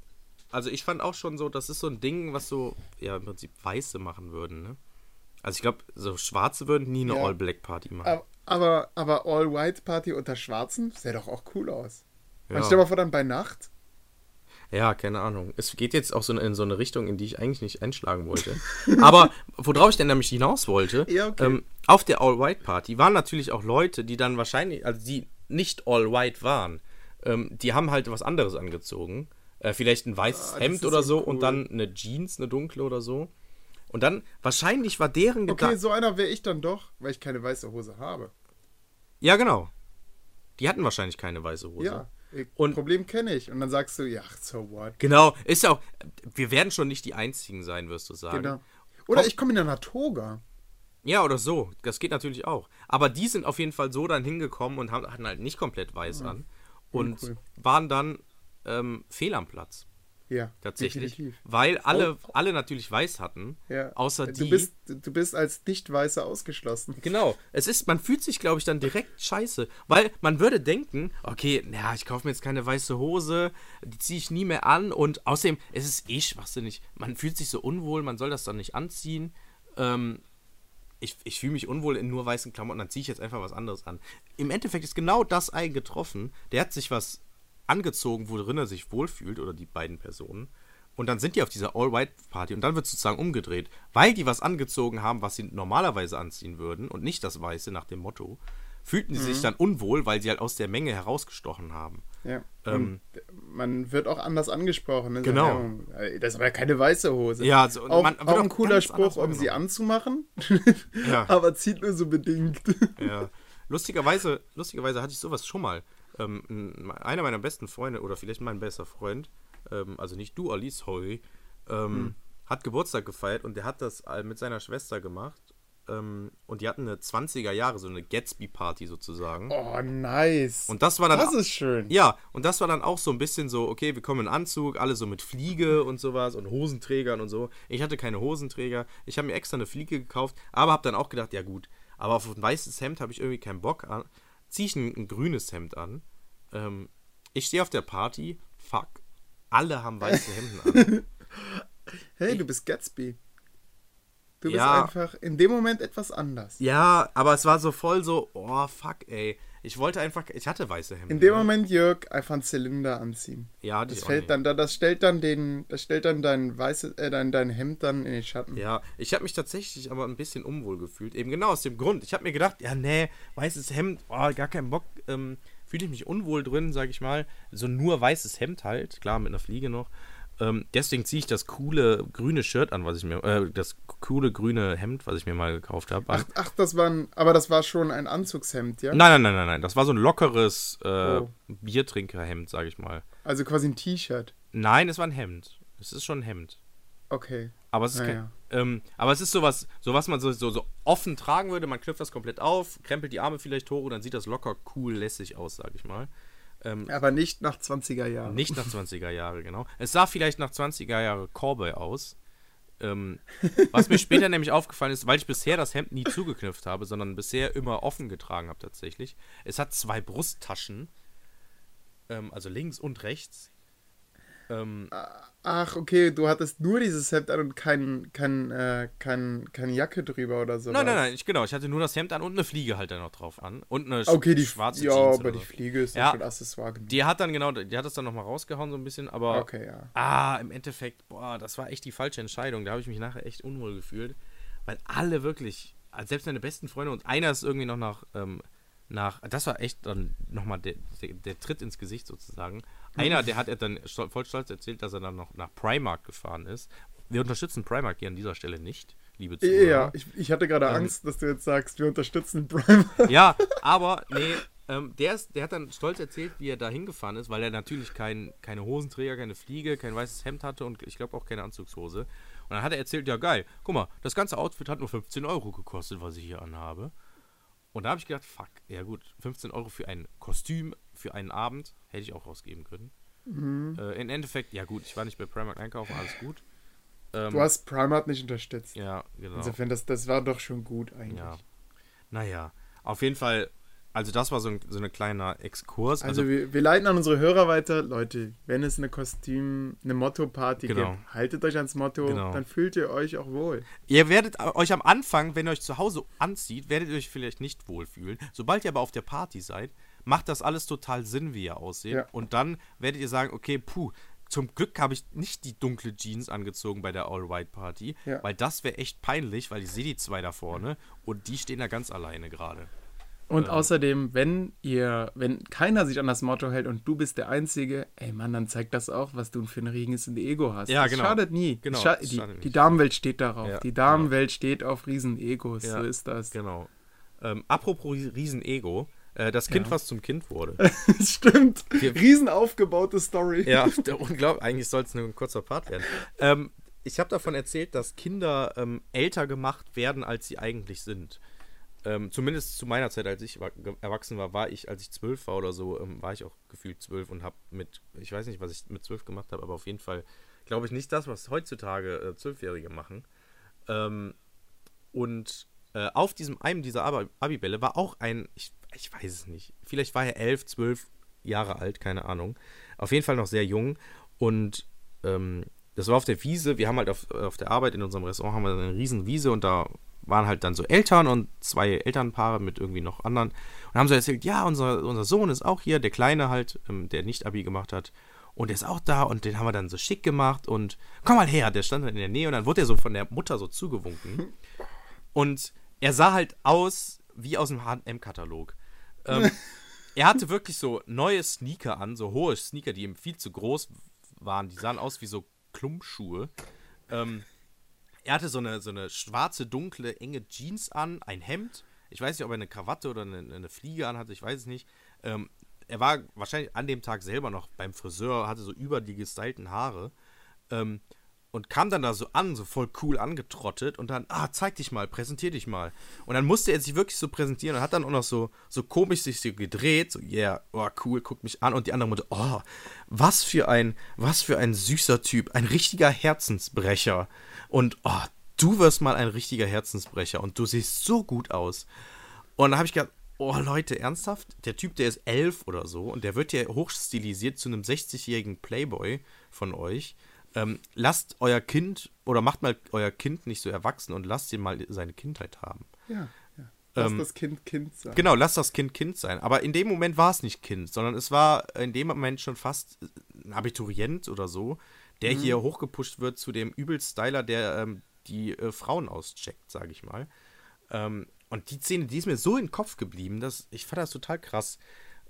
also ich fand auch schon so, das ist so ein Ding, was so, ja im Prinzip Weiße machen würden, ne? Also ich glaube, so Schwarze würden nie eine Ja. All-Black-Party machen. Aber, aber, All-White-Party unter Schwarzen sähe doch auch cool aus. Ja. Man stell mal vor, dann bei Nacht. Ja, keine Ahnung. Es geht jetzt auch so in so eine Richtung, in die ich eigentlich nicht einschlagen wollte. Aber worauf ich denn nämlich hinaus wollte, Ja, okay. ähm, auf der All-White-Party waren natürlich auch Leute, die dann wahrscheinlich, also die nicht All-White waren, ähm, die haben halt was anderes angezogen. Äh, vielleicht ein weißes Ah, Hemd oder so so und cool. dann eine Jeans, eine dunkle oder so. Und dann, wahrscheinlich war deren Okay, Gedanke. so einer wäre ich dann doch, weil ich keine weiße Hose habe. Ja, genau. Die hatten wahrscheinlich keine weiße Hose. Ja. Und- Problem kenne ich. Und dann sagst du, ja, so what? Genau, ist ja auch. Wir werden schon nicht die einzigen sein, wirst du sagen. Genau. Oder Komm- ich komme in einer Toga. Ja, oder so. Das geht natürlich auch. Aber die sind auf jeden Fall so dann hingekommen und haben, hatten halt nicht komplett weiß an. Und cool. waren dann ähm, fehl am Platz. Ja, Tatsächlich. definitiv. Weil alle, alle natürlich weiß hatten. Ja. Außer du die. Bist, du bist als Nicht-Weißer ausgeschlossen. Genau. Es ist, man fühlt sich, glaube ich, dann direkt scheiße. Weil man würde denken, okay, naja, ich kaufe mir jetzt keine weiße Hose, die ziehe ich nie mehr an und außerdem, es ist eh schwachsinnig. Man fühlt sich so unwohl, man soll das dann nicht anziehen. Ähm, ich, ich fühle mich unwohl in nur weißen Klamotten, dann ziehe ich jetzt einfach was anderes an. Im Endeffekt ist genau das eingetroffen. Der hat sich was angezogen, worin er sich wohlfühlt, oder die beiden Personen. Und dann sind die auf dieser All-White-Party und dann wird sozusagen umgedreht. Weil die was angezogen haben, was sie normalerweise anziehen würden und nicht das Weiße nach dem Motto, fühlten sie sich dann unwohl, weil sie halt aus der Menge herausgestochen haben. Ja. Ähm, man wird auch anders angesprochen. ne? Genau. ja, Das war ja keine weiße Hose. Ja, so, und auch, man auch ein cooler Spruch, um sie anzumachen, Ja. aber zieht nur so bedingt. Ja. Lustigerweise, lustigerweise hatte ich sowas schon mal. Ähm, ein- einer meiner besten Freunde, oder vielleicht mein bester Freund, ähm, also nicht du, Alice Hoy, ähm, hat Geburtstag gefeiert und der hat das mit seiner Schwester gemacht. Ähm, und die hatten eine 20er Jahre, so eine Gatsby-Party sozusagen. Oh, nice. Und das war dann. das ist schön. Ja, und das war dann auch so ein bisschen so, okay, wir kommen in Anzug, alle so mit Fliege und sowas und Hosenträgern und so. Ich hatte keine Hosenträger. Ich habe mir extra eine Fliege gekauft, aber habe dann auch gedacht, ja gut, aber auf ein weißes Hemd habe ich irgendwie keinen Bock an. Ziehe ich ein, ein grünes Hemd an. Ähm, ich stehe auf der Party, fuck, alle haben weiße Hemden an. Hey, du bist Gatsby. Du bist Ja. einfach in dem Moment etwas anders. Ja, aber es war so voll so, oh fuck, ey. Ich wollte einfach, ich hatte weiße Hemden. In dem ne? Moment, Jörg, einfach einen Zylinder anziehen. Ja, Das fällt dann, da- das stellt dann den, das stellt dann dein weißes, äh, dein, dein Hemd dann in den Schatten. Ja, ich habe mich tatsächlich aber ein bisschen unwohl gefühlt. Eben genau aus dem Grund. Ich habe mir gedacht, ja, nee, weißes Hemd, oh, gar keinen Bock. Ähm, Fühle ich mich unwohl drin, sag ich mal. So nur weißes Hemd halt, klar, mit einer Fliege noch. Ähm, deswegen ziehe ich das coole grüne Shirt an, was ich mir, äh, das coole grüne Hemd, was ich mir mal gekauft habe. Ach, ach, das war ein, aber das war schon ein Anzugshemd, ja? Nein, nein, nein, nein, nein. Das war so ein lockeres äh, Oh. Biertrinkerhemd, sag ich mal. Also quasi ein T-Shirt. Nein, es war ein Hemd. Es ist schon ein Hemd. Okay. Aber es ist, kein, Naja. ähm, aber es ist sowas, so was man so, so, so offen tragen würde. Man knüpft das komplett auf, krempelt die Arme vielleicht hoch und dann sieht das locker cool lässig aus, sag ich mal. Ähm, Aber nicht nach 20er Jahren. Nicht nach 20er Jahre, genau. Es sah vielleicht nach 20er Jahre Cowboy aus. Ähm, was mir später nämlich aufgefallen ist, weil ich bisher das Hemd nie zugeknüpft habe, sondern bisher immer offen getragen habe tatsächlich. Es hat zwei Brusttaschen, ähm, also links und rechts. Ähm, Ach, okay, du hattest nur dieses Hemd an und kein, kein, äh, kein, keine Jacke drüber oder so. nein, nein, nein, ich, genau. Ich hatte nur das Hemd an und eine Fliege halt dann noch drauf an. Und eine Okay, die schwarze Ja, Jeans aber oder die so. Fliege ist Ja. ja schon Accessoire genug. Die hat dann genau, die hat das dann nochmal rausgehauen so ein bisschen, aber Okay, ja. Ah, im Endeffekt, boah, das war echt die falsche Entscheidung. Da habe ich mich nachher echt unwohl gefühlt. Weil alle wirklich, also selbst meine besten Freunde und einer ist irgendwie noch nach, ähm, nach, das war echt dann nochmal der, der, der Tritt ins Gesicht sozusagen. Einer, der hat er dann voll stolz erzählt, dass er dann noch nach Primark gefahren ist. Wir unterstützen Primark hier an dieser Stelle nicht, liebe Zuhörer. Ja, ich, ich hatte gerade Ähm, Angst, dass du jetzt sagst, wir unterstützen Primer. Ja, aber nee, ähm, der, ist, der hat dann stolz erzählt, wie er da hingefahren ist, weil er natürlich kein, keine Hosenträger, keine Fliege, kein weißes Hemd hatte und ich glaube auch keine Anzugshose. Und dann hat er erzählt, ja geil, guck mal, das ganze Outfit hat nur 15 Euro gekostet, was ich hier anhabe. Und da habe ich gedacht, fuck, ja gut, 15 Euro für ein Kostüm, für einen Abend, hätte ich auch rausgeben können. Äh, Im Endeffekt, ja gut, ich war nicht bei Primark einkaufen, alles gut. Ähm, Du hast Primark nicht unterstützt. ja, genau. Insofern, das, das war doch schon gut eigentlich. Ja. Naja, auf jeden Fall, also das war so ein, so ein kleiner Exkurs. Also, Also, wir, wir leiten an unsere Hörer weiter. Leute, wenn es eine Kostüm, eine Motto-Party Genau. gibt, haltet euch ans Motto, Genau. dann fühlt ihr euch auch wohl. ihr werdet euch am Anfang, wenn ihr euch zu Hause anzieht, werdet ihr euch vielleicht nicht wohlfühlen. Sobald ihr aber auf der Party seid, macht das alles total Sinn, wie ihr aussieht. Ja. Und dann werdet ihr sagen, okay, puh, zum Glück habe ich nicht die dunkle Jeans angezogen bei der All-White-Party, Ja. weil das wäre echt peinlich, weil ich sehe die zwei da vorne und die stehen da ganz alleine gerade. Und Ähm. außerdem, wenn ihr, wenn keiner sich an das Motto hält und du bist der Einzige, ey Mann, dann zeigt das auch, was du für ein riesiges Ego hast. Ja, das genau. schadet nie. Genau, Das scha die, schadet die. Damenwelt steht darauf. Ja, die Damenwelt steht auf Riesen-Egos. Ja, So ist das. Genau. Ähm, apropos Riesen-Ego, äh, das Kind, Ja. was zum Kind wurde. Stimmt. Wir- Riesen aufgebaute Story. Ja, unglaublich. Eigentlich soll es nur ein kurzer Part werden. Ähm, ich habe davon erzählt, dass Kinder ähm, älter gemacht werden, als sie eigentlich sind. Ähm, zumindest zu meiner Zeit, als ich erwachsen war, war ich, als ich zwölf war oder so, ähm, war ich auch gefühlt zwölf und habe mit, ich weiß nicht, was ich mit zwölf gemacht habe, aber auf jeden Fall glaube ich nicht das, was heutzutage äh, Zwölfjährige machen. Ähm, und äh, auf diesem einem dieser Abibälle war auch ein, ich, ich weiß es nicht, vielleicht war er elf, zwölf Jahre alt, keine Ahnung. Auf jeden Fall noch sehr jung. Und ähm, das war auf der Wiese. Wir haben halt auf, auf der Arbeit in unserem Restaurant haben wir eine riesen Wiese und da waren halt dann so Eltern und zwei Elternpaare mit irgendwie noch anderen. Und haben so erzählt, ja, unser, unser Sohn ist auch hier, der Kleine halt, ähm, der nicht Abi gemacht hat. Und der ist auch da und den haben wir dann so schick gemacht und komm mal her, der stand dann in der Nähe und dann wurde er so von der Mutter so zugewunken. Und er sah halt aus wie aus dem HM-Katalog. Ähm, er hatte wirklich so neue Sneaker an, so hohe Sneaker, die ihm viel zu groß waren. Die sahen aus wie so Klumpschuhe. Ähm, er hatte so eine, so eine schwarze, dunkle, enge Jeans an, ein Hemd. Ich weiß nicht, ob er eine Krawatte oder eine, eine Fliege anhatte, ich weiß es nicht. Ähm, er war wahrscheinlich an dem Tag selber noch beim Friseur, hatte so über die gestylten Haare. Ähm, und kam dann da so an, so voll cool angetrottet und dann, ah, zeig dich mal, präsentier dich mal. Und dann musste er sich wirklich so präsentieren und hat dann auch noch so, so komisch sich so gedreht, so, yeah, oh, cool, guck mich an. Und die andere Mutter, oh, was für ein, was für ein süßer Typ, ein richtiger Herzensbrecher. Und, oh, du wirst mal ein richtiger Herzensbrecher und du siehst so gut aus. Und da habe ich gedacht, oh Leute, ernsthaft? Der Typ, der ist elf oder so und der wird ja hochstilisiert zu einem 60-jährigen Playboy von euch. Ähm, lasst euer Kind oder macht mal euer Kind nicht so erwachsen und lasst ihn mal seine Kindheit haben. Ja, ja. Lass ähm, das Kind Kind sein. Genau, lasst das Kind Kind sein. Aber in dem Moment war es nicht Kind, sondern es war in dem Moment schon fast ein Abiturient oder so, der mhm. hier hochgepusht wird zu dem Übelstyler, der ähm, die äh, Frauen auscheckt, sage ich mal. Ähm, und die Szene, die ist mir so in den Kopf geblieben, dass ich fand das total krass.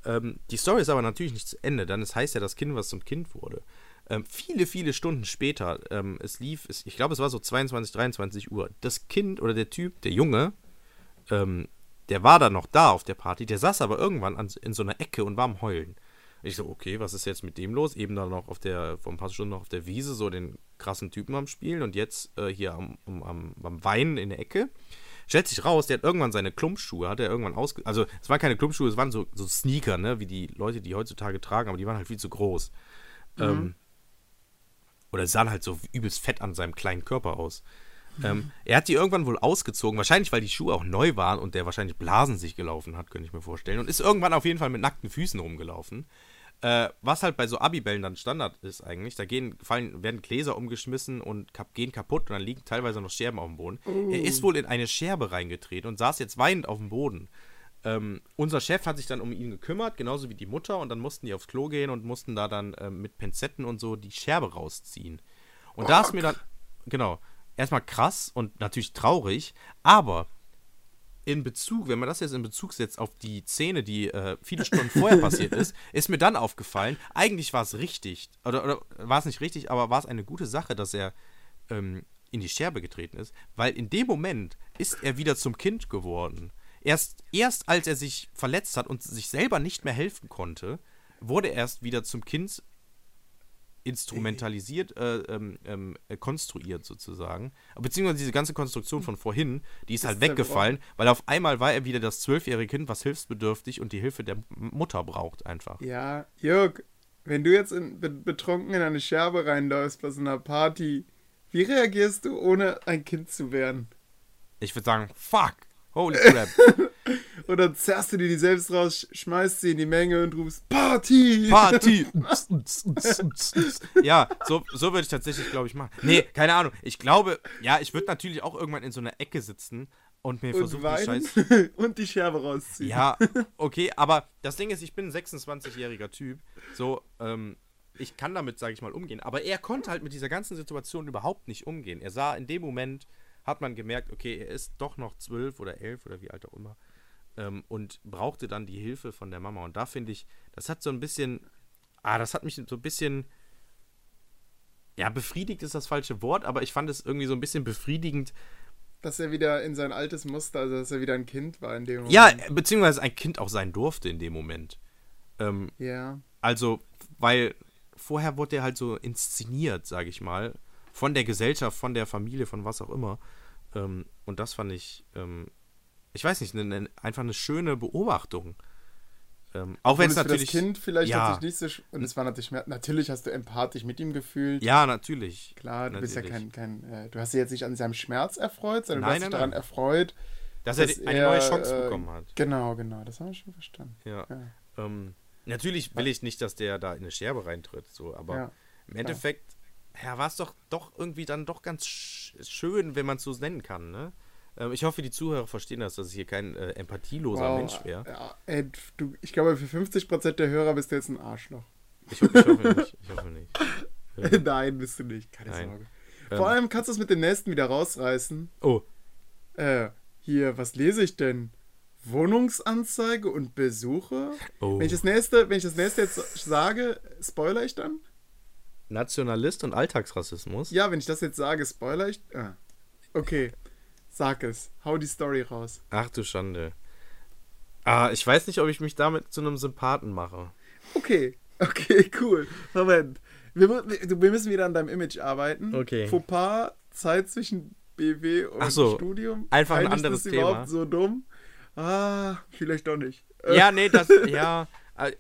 Ähm, die Story ist aber natürlich nicht zu Ende, denn es heißt ja, das Kind, was zum Kind wurde. Ähm, viele, viele Stunden später, ähm, es lief, es, ich glaube, es war so 22, 23 Uhr. Das Kind oder der Typ, der Junge, ähm, der war dann noch da auf der Party, der saß aber irgendwann an, in so einer Ecke und war am Heulen. Ich so, okay, was ist jetzt mit dem los? Eben dann noch auf der, vor ein paar Stunden noch auf der Wiese so den krassen Typen am Spielen und jetzt äh, hier am, am, am Weinen in der Ecke. Stellt sich raus, der hat irgendwann seine Klumpschuhe, hat er irgendwann ausge... Also, es waren keine Klumpschuhe, es waren so, so Sneaker, ne, wie die Leute, die heutzutage tragen, aber die waren halt viel zu groß. Mhm. Ähm, oder sahen halt so übelst fett an seinem kleinen Körper aus. Mhm. Ähm, er hat die irgendwann wohl ausgezogen, wahrscheinlich weil die Schuhe auch neu waren und der wahrscheinlich Blasen sich gelaufen hat, könnte ich mir vorstellen. Und ist irgendwann auf jeden Fall mit nackten Füßen rumgelaufen. Äh, was halt bei so Abibällen dann Standard ist eigentlich. Da gehen, fallen, werden Gläser umgeschmissen und kap gehen kaputt und dann liegen teilweise noch Scherben auf dem Boden. Uh. Er ist wohl in eine Scherbe reingetreten und saß jetzt weinend auf dem Boden. Ähm, unser Chef hat sich dann um ihn gekümmert, genauso wie die Mutter, und dann mussten die aufs Klo gehen und mussten da dann ähm, mit Pinzetten und so die Scherbe rausziehen. Und oh, da ist mir dann, genau, erstmal krass und natürlich traurig, aber in Bezug, wenn man das jetzt in Bezug setzt auf die Szene, die äh, viele Stunden vorher passiert ist, ist mir dann aufgefallen, eigentlich war es richtig, oder, oder war es nicht richtig, aber war es eine gute Sache, dass er ähm, in die Scherbe getreten ist, weil in dem Moment ist er wieder zum Kind geworden. Erst, erst als er sich verletzt hat und sich selber nicht mehr helfen konnte, wurde er erst wieder zum Kind instrumentalisiert, äh, ähm, ähm, äh, konstruiert sozusagen. Beziehungsweise diese ganze Konstruktion von vorhin, die ist, ist halt weggefallen, weil auf einmal war er wieder das zwölfjährige Kind, was hilfsbedürftig und die Hilfe der Mutter braucht einfach. Ja, Jörg, wenn du jetzt in, betrunken in eine Scherbe reinläufst bei so einer Party, wie reagierst du, ohne ein Kind zu werden? Ich würde sagen, fuck. Holy crap. Oder zerrst du dir die selbst raus, schmeißt sie in die Menge und rufst Party! Party! ja, so, so würde ich tatsächlich, glaube ich, machen. Nee, keine Ahnung. Ich glaube, ja, ich würde natürlich auch irgendwann in so einer Ecke sitzen und mir versuchen, die Scheiße. und die Scherbe rausziehen. Ja, okay, aber das Ding ist, ich bin ein 26-jähriger Typ. So, ähm, ich kann damit, sage ich mal, umgehen. Aber er konnte halt mit dieser ganzen Situation überhaupt nicht umgehen. Er sah in dem Moment hat man gemerkt, okay, er ist doch noch zwölf oder elf oder wie alt auch immer ähm, und brauchte dann die Hilfe von der Mama. Und da finde ich, das hat so ein bisschen, ah, das hat mich so ein bisschen, ja, befriedigt ist das falsche Wort, aber ich fand es irgendwie so ein bisschen befriedigend. Dass er wieder in sein altes Muster, also dass er wieder ein Kind war in dem Moment. Ja, beziehungsweise ein Kind auch sein durfte in dem Moment. Ähm, ja. Also, weil vorher wurde er halt so inszeniert, sage ich mal, von der Gesellschaft, von der Familie, von was auch immer. Ähm, und das fand ich, ähm, ich weiß nicht, eine, eine, einfach eine schöne Beobachtung. Ähm, auch wenn es für das natürlich. Kind vielleicht ja. hat sich nicht so. Und es war natürlich mehr. Natürlich hast du empathisch mit ihm gefühlt. Ja, natürlich. Klar, du bist ja Natürlich. kein. kein äh, du hast dich jetzt nicht an seinem Schmerz erfreut, sondern Nein, du hast dich daran nein. erfreut. Dass, er dass eine er, neue Chance äh, bekommen hat. Genau, genau. Das haben wir schon verstanden. Ja. Ja. Ähm, natürlich will ich nicht, dass der da in eine Scherbe reintritt, so, aber Ja, im Endeffekt ja, war es doch, doch irgendwie dann doch ganz sch schön, wenn man es so nennen kann, ne? Ähm, ich hoffe, die Zuhörer verstehen das, dass ich hier kein äh, empathieloser Wow, Mensch wäre. Ja, ey, du, ich glaube, für 50% der Hörer bist du jetzt ein Arschloch. Ich, ho ich hoffe nicht. Ich hoffe nicht. Nein, bist du nicht. Keine Nein. Sorge. Ähm. Vor allem kannst du es mit dem nächsten wieder rausreißen. Oh, Äh, hier, was lese ich denn? Wohnungsanzeige und Besuche? oh. Wenn ich das nächste, wenn ich das nächste jetzt sage, spoiler ich dann? Nationalist und Alltagsrassismus. Ja, wenn ich das jetzt sage, spoiler ich. Ah. Okay. Sag es. Hau die Story raus. Ach du Schande. Ah, ich weiß nicht, ob ich mich damit zu einem Sympathen mache. Okay. Okay, cool. Moment. Wir, wir müssen wieder an deinem Image arbeiten. Okay. Fauxpas, Zeit zwischen BW und Ach so, Studium. einfach ein Eigentlich anderes ist das Thema. überhaupt so dumm? Ah, vielleicht doch nicht. Ja, nee, das, ja,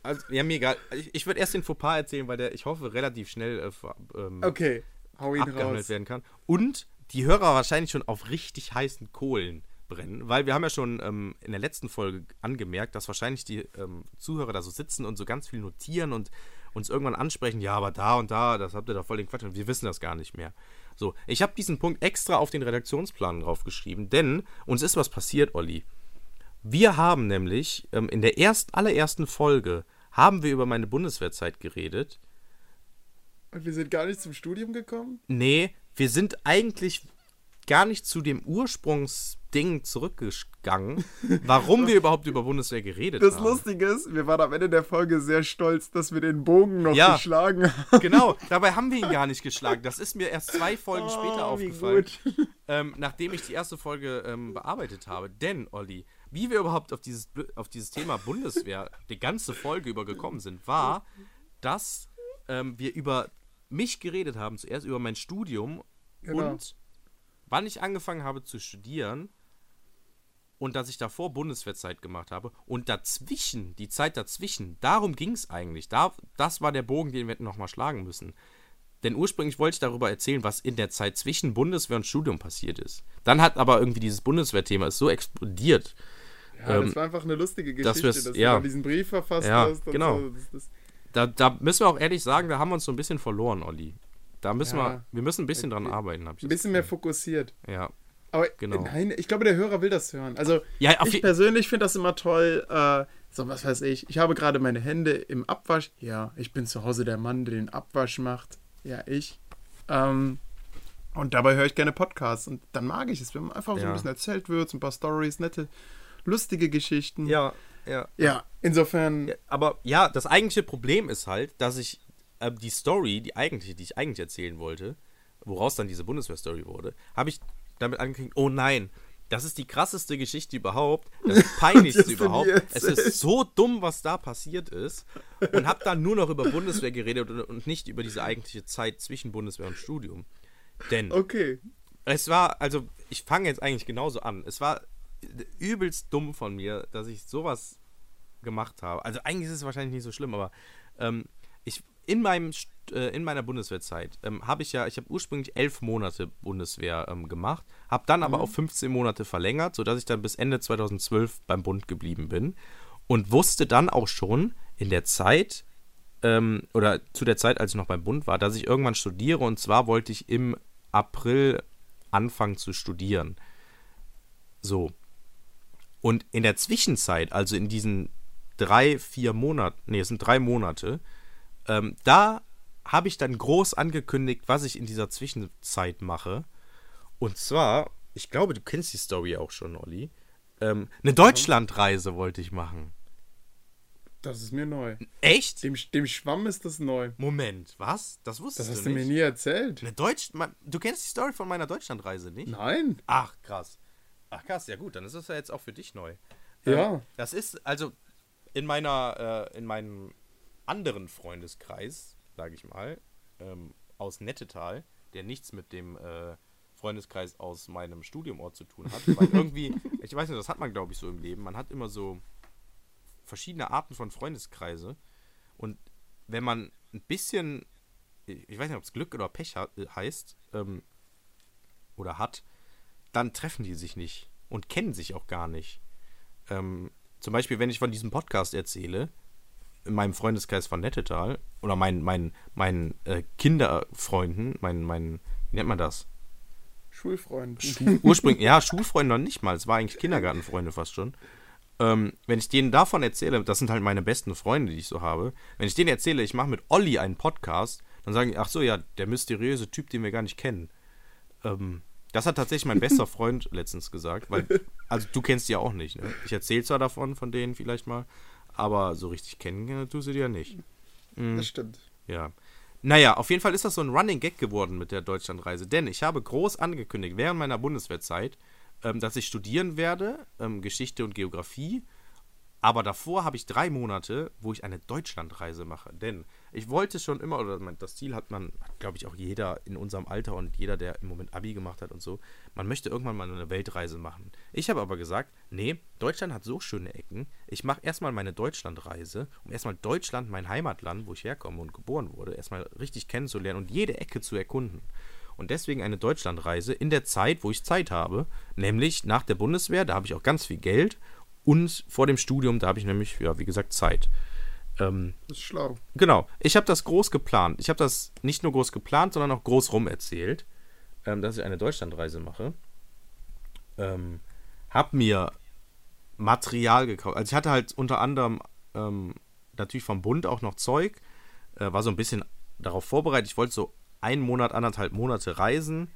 also, ja, mir egal. Ich, ich würde erst den Fauxpas erzählen, weil der, ich hoffe, relativ schnell äh, ähm, Okay, hau ihn abgehandelt raus. werden kann. Und die Hörer wahrscheinlich schon auf richtig heißen Kohlen brennen, weil wir haben ja schon ähm, in der letzten Folge angemerkt, dass wahrscheinlich die ähm, Zuhörer da so sitzen und so ganz viel notieren und uns irgendwann ansprechen, ja, aber da und da, das habt ihr doch voll den Quatsch und wir wissen das gar nicht mehr. So, ich habe diesen Punkt extra auf den Redaktionsplan draufgeschrieben, denn uns ist was passiert, Olli. Wir haben nämlich ähm, in der erst, allerersten Folge haben wir über meine Bundeswehrzeit geredet Und wir sind gar nicht zum Studium gekommen? Nee, wir sind eigentlich gar nicht zu dem Ursprungsding zurückgegangen, warum wir überhaupt über Bundeswehr geredet Das haben. Lustige ist, wir waren am Ende der Folge sehr stolz, dass wir den Bogen noch Ja. geschlagen haben. Genau, dabei haben wir ihn gar nicht geschlagen. Das ist mir erst zwei Folgen später Oh, wie aufgefallen, ähm, nachdem ich die erste Folge ähm, bearbeitet habe. Denn, Olli, wie wir überhaupt auf dieses, auf dieses Thema Bundeswehr die ganze Folge über gekommen sind, war, dass ähm, wir über mich geredet haben, zuerst über mein Studium Genau. und wann ich angefangen habe zu studieren und dass ich davor Bundeswehrzeit gemacht habe und dazwischen, die Zeit dazwischen, darum ging es eigentlich. Da, das war der Bogen, den wir hätten nochmal schlagen müssen. Denn ursprünglich wollte ich darüber erzählen, was in der Zeit zwischen Bundeswehr und Studium passiert ist. Dann hat aber irgendwie dieses Bundeswehrthema ist so explodiert. Ja, Ähm, das war einfach eine lustige dass Geschichte, wir's- dass ja. du diesen Brief verfasst Ja, hast. genau. So. Das, das, Da, da müssen wir auch ehrlich sagen, da haben wir uns so ein bisschen verloren, Olli. Da müssen Ja. wir, wir müssen ein bisschen dran arbeiten, habe ich ein bisschen mehr fokussiert. Ja. Aber Genau. nein, ich glaube, der Hörer will das hören. Also, Ja, ich persönlich finde das immer toll. Äh, so, was weiß ich. Ich habe gerade meine Hände im Abwasch. Ja, ich bin zu Hause der Mann, der den Abwasch macht. Ja, ich. Ähm, und dabei höre ich gerne Podcasts. Und dann mag ich es, wenn einfach so Ja. ein bisschen erzählt wird, so ein paar Stories, nette, lustige Geschichten. Ja, ja. Ja, insofern. Ja, aber ja, das eigentliche Problem ist halt, dass ich äh, die Story, die eigentliche, die ich eigentlich erzählen wollte, woraus dann diese Bundeswehr-Story wurde, habe ich damit angekündigt, oh nein, das ist die krasseste Geschichte überhaupt, das peinlichste überhaupt. Es ist so dumm, was da passiert ist. Und habe dann nur noch über Bundeswehr geredet und, und nicht über diese eigentliche Zeit zwischen Bundeswehr und Studium. Denn Okay. es war, also ich fange jetzt eigentlich genauso an. Es war übelst dumm von mir, dass ich sowas gemacht habe. Also eigentlich ist es wahrscheinlich nicht so schlimm, aber ähm, ich in meinem äh, in meiner Bundeswehrzeit ähm, habe ich ja, ich habe ursprünglich elf Monate Bundeswehr ähm, gemacht, habe dann aber auf 15 Monate verlängert, sodass ich dann bis Ende 2012 beim Bund geblieben bin und wusste dann auch schon in der Zeit ähm, oder zu der Zeit, als ich noch beim Bund war, dass ich irgendwann studiere und zwar wollte ich im April anfangen zu studieren. So. Und in der Zwischenzeit, also in diesen drei, vier Monaten, nee, es sind drei Monate, ähm, da habe ich dann groß angekündigt, was ich in dieser Zwischenzeit mache. Und zwar, ich glaube, du kennst die Story auch schon, Olli. Ähm, eine Deutschlandreise wollte ich machen. Das ist mir neu. Echt? Dem, dem Schwamm ist das neu. Moment, was? Das wusstest Das hast du du nicht? mir nie erzählt. Eine Deutsch du kennst die Story von meiner Deutschlandreise nicht? Nein. Ach, krass. Ach, krass, ja gut, dann ist das ja jetzt auch für dich neu. Ja. Ähm, das ist, also, in meiner, äh, in meinem anderen Freundeskreis, sage ich mal, ähm, aus Nettetal, der nichts mit dem äh, Freundeskreis aus meinem Studiumort zu tun hat. Weil irgendwie, ich weiß nicht, das hat man, glaube ich, so im Leben. Man hat immer so verschiedene Arten von Freundeskreise. Und wenn man ein bisschen, ich weiß nicht, ob es Glück oder Pech hat, heißt, ähm, oder hat, dann treffen die sich nicht und kennen sich auch gar nicht. Ähm, zum Beispiel, wenn ich von diesem Podcast erzähle, in meinem Freundeskreis von Nettetal, oder meinen mein, mein, äh, Kinderfreunden, meinen, mein, wie nennt man das? Schulfreund. Schu ursprünglich, ja, Schulfreunde noch nicht mal, es war eigentlich Kindergartenfreunde fast schon. Ähm, wenn ich denen davon erzähle, das sind halt meine besten Freunde, die ich so habe, wenn ich denen erzähle, ich mache mit Olli einen Podcast, dann sagen die, ach so, ja, der mysteriöse Typ, den wir gar nicht kennen. Ähm, das hat tatsächlich mein bester Freund letztens gesagt, weil, also du kennst die ja auch nicht, ne? Ich erzähle zwar davon, von denen vielleicht mal, aber so richtig kennen tust du die ja nicht. Mhm. Das stimmt. Ja. Naja, auf jeden Fall ist das so ein Running Gag geworden mit der Deutschlandreise, denn ich habe groß angekündigt während meiner Bundeswehrzeit, ähm, dass ich studieren werde, ähm, Geschichte und Geografie. Aber davor habe ich drei Monate, wo ich eine Deutschlandreise mache. Denn ich wollte schon immer, oder das Ziel hat man, glaube ich, auch jeder in unserem Alter und jeder, der im Moment Abi gemacht hat und so, man möchte irgendwann mal eine Weltreise machen. Ich habe aber gesagt, nee, Deutschland hat so schöne Ecken. Ich mache erstmal meine Deutschlandreise, um erstmal Deutschland, mein Heimatland, wo ich herkomme und geboren wurde, erstmal richtig kennenzulernen und jede Ecke zu erkunden und deswegen eine Deutschlandreise in der Zeit, wo ich Zeit habe, nämlich nach der Bundeswehr, da habe ich auch ganz viel Geld und vor dem Studium, da habe ich nämlich, ja, wie gesagt, Zeit. Ähm, das ist schlau. Genau. Ich habe das groß geplant. Ich habe das nicht nur groß geplant, sondern auch groß rum erzählt, ähm, dass ich eine Deutschlandreise mache. Ähm, hab mir Material gekauft. Also ich hatte halt unter anderem ähm, natürlich vom Bund auch noch Zeug. Äh, war so ein bisschen darauf vorbereitet. Ich wollte so einen Monat, anderthalb Monate reisen.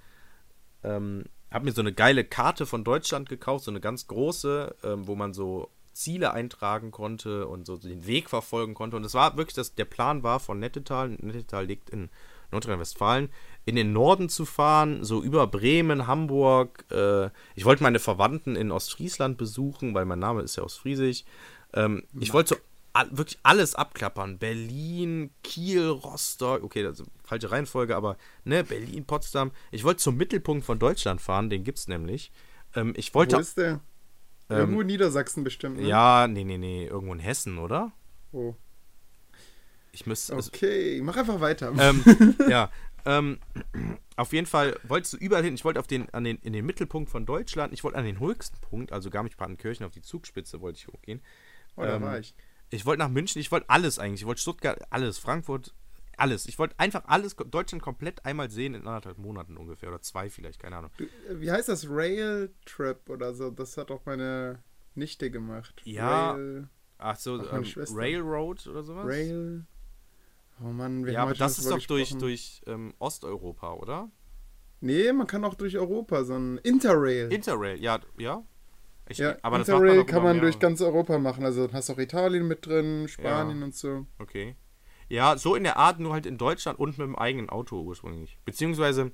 Ähm, habe mir so eine geile Karte von Deutschland gekauft, so eine ganz große, ähm, wo man so Ziele eintragen konnte und so den Weg verfolgen konnte. Und es war wirklich, das, der Plan war von Nettetal, Nettetal liegt in Nordrhein-Westfalen, in den Norden zu fahren, so über Bremen, Hamburg. Äh, ich wollte meine Verwandten in Ostfriesland besuchen, weil mein Name ist ja Ostfriesig. Ähm, ich wollte so wirklich alles abklappern. Berlin, Kiel, Rostock, okay, das ist falsche Reihenfolge, aber ne, Berlin, Potsdam. Ich wollte zum Mittelpunkt von Deutschland fahren, den gibt's nämlich. Ähm, ich wollte. Wo ist der? Ähm, irgendwo in Niedersachsen bestimmt, ne? Ja, nee, nee, nee, irgendwo in Hessen, oder? Oh. Ich müsste. Okay, mach einfach weiter. Ähm, ja, ähm, auf jeden Fall wolltest du überall hin. Ich wollte auf den, an den, in den Mittelpunkt von Deutschland. Ich wollte an den höchsten Punkt, also Garmisch-Partenkirchen, auf die Zugspitze wollte ich hochgehen. Oh, da war ich. Ich wollte nach München, ich wollte alles eigentlich. Ich wollte Stuttgart, alles, Frankfurt, alles. Ich wollte einfach alles, Deutschland komplett einmal sehen in anderthalb Monaten ungefähr oder zwei vielleicht, keine Ahnung. Du, wie heißt das? Rail Trip oder so? Das hat auch meine Nichte gemacht. Ja. Rail, ach so, ähm, Railroad oder sowas? Rail. Oh Mann, wir ja, haben aber das ist doch durch, durch ähm, Osteuropa, oder? Nee, man kann auch durch Europa, so ein Interrail. Interrail, ja, ja. Ich, ja, aber Interrail man kann man durch ganz Europa machen. Also hast du auch Italien mit drin, Spanien ja. und so. Okay. Ja, so in der Art, nur halt in Deutschland und mit dem eigenen Auto ursprünglich. Beziehungsweise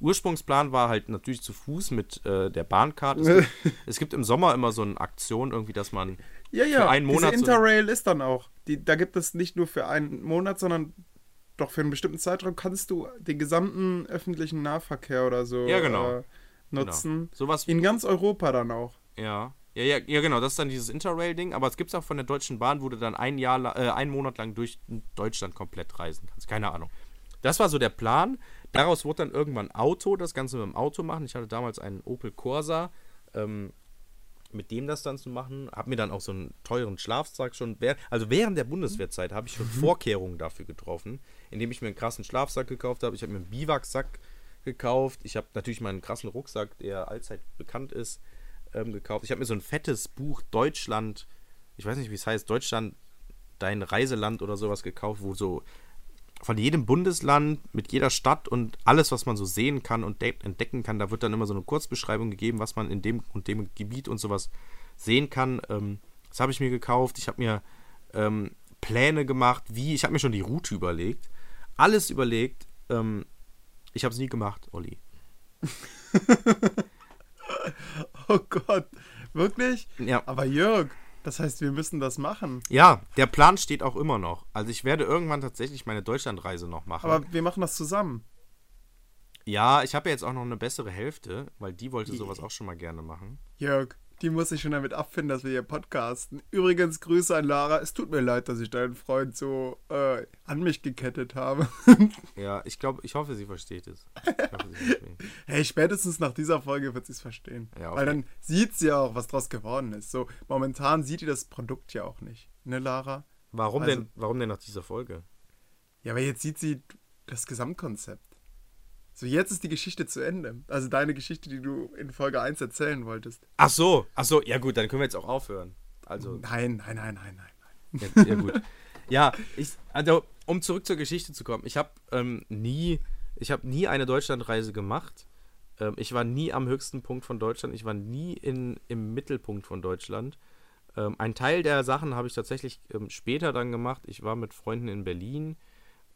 Ursprungsplan war halt natürlich zu Fuß mit äh, der Bahnkarte. Es gibt, es gibt, im Sommer immer so eine Aktion, irgendwie, dass man ja, ja, für einen Monat. Diese Interrail so ist dann auch. Die, da gibt es nicht nur für einen Monat, sondern doch für einen bestimmten Zeitraum kannst du den gesamten öffentlichen Nahverkehr oder so ja, genau. äh, nutzen. Genau. Sowas in ganz Europa dann auch. Ja. Ja, ja, ja, genau, das ist dann dieses Interrail-Ding, aber es gibt es auch von der Deutschen Bahn, wo du dann ein Jahr, äh, einen Monat lang durch Deutschland komplett reisen kannst. Keine Ahnung. Das war so der Plan. Daraus wurde dann irgendwann Auto, das Ganze mit dem Auto machen. Ich hatte damals einen Opel Corsa, ähm, mit dem das dann zu machen. Hab mir dann auch so einen teuren Schlafsack schon, also während der Bundeswehrzeit habe ich schon mhm. Vorkehrungen dafür getroffen, indem ich mir einen krassen Schlafsack gekauft habe. Ich habe mir einen Biwaksack gekauft. Ich habe natürlich meinen krassen Rucksack, der allzeit bekannt ist ähm, gekauft. Ich habe mir so ein fettes Buch Deutschland, ich weiß nicht, wie es heißt, Deutschland, dein Reiseland oder sowas gekauft, wo so von jedem Bundesland mit jeder Stadt und alles, was man so sehen kann und entdecken kann, da wird dann immer so eine Kurzbeschreibung gegeben, was man in dem und dem Gebiet und sowas sehen kann. Ähm, das habe ich mir gekauft. Ich habe mir ähm, Pläne gemacht, wie, ich habe mir schon die Route überlegt. Alles überlegt. Ähm, ich habe es nie gemacht, Olli. Oh Gott, wirklich? Ja. Aber Jörg, das heißt, wir müssen das machen. Ja, der Plan steht auch immer noch. Also ich werde irgendwann tatsächlich meine Deutschlandreise noch machen. Aber wir machen das zusammen. Ja, ich habe ja jetzt auch noch eine bessere Hälfte, weil die wollte sowas auch schon mal gerne machen. Jörg, die muss sich schon damit abfinden, dass wir hier podcasten. Übrigens, Grüße an Lara. Es tut mir leid, dass ich deinen Freund so äh, an mich gekettet habe. Ja, ich glaube, ich hoffe, sie versteht es. Hoffe, sie versteht. hey, spätestens nach dieser Folge wird sie es verstehen. Ja, okay. Weil dann sieht sie ja auch, was draus geworden ist. So, momentan sieht ihr das Produkt ja auch nicht. Ne, Lara? Warum Also- denn, warum denn nach dieser Folge? Ja, aber jetzt sieht sie das Gesamtkonzept. So, jetzt ist die Geschichte zu Ende. Also deine Geschichte, die du in Folge 1 erzählen wolltest. Ach so, ach so, ja gut, dann können wir jetzt auch aufhören. Also, Nein, nein, nein, nein, nein. ja, ja gut. Ja, ich, also, um zurück zur Geschichte zu kommen, ich habe ähm, nie, ich habe nie eine Deutschlandreise gemacht. Ähm, ich war nie am höchsten Punkt von Deutschland. Ich war nie in, im Mittelpunkt von Deutschland. Ähm, ein Teil der Sachen habe ich tatsächlich ähm, später dann gemacht. Ich war mit Freunden in Berlin.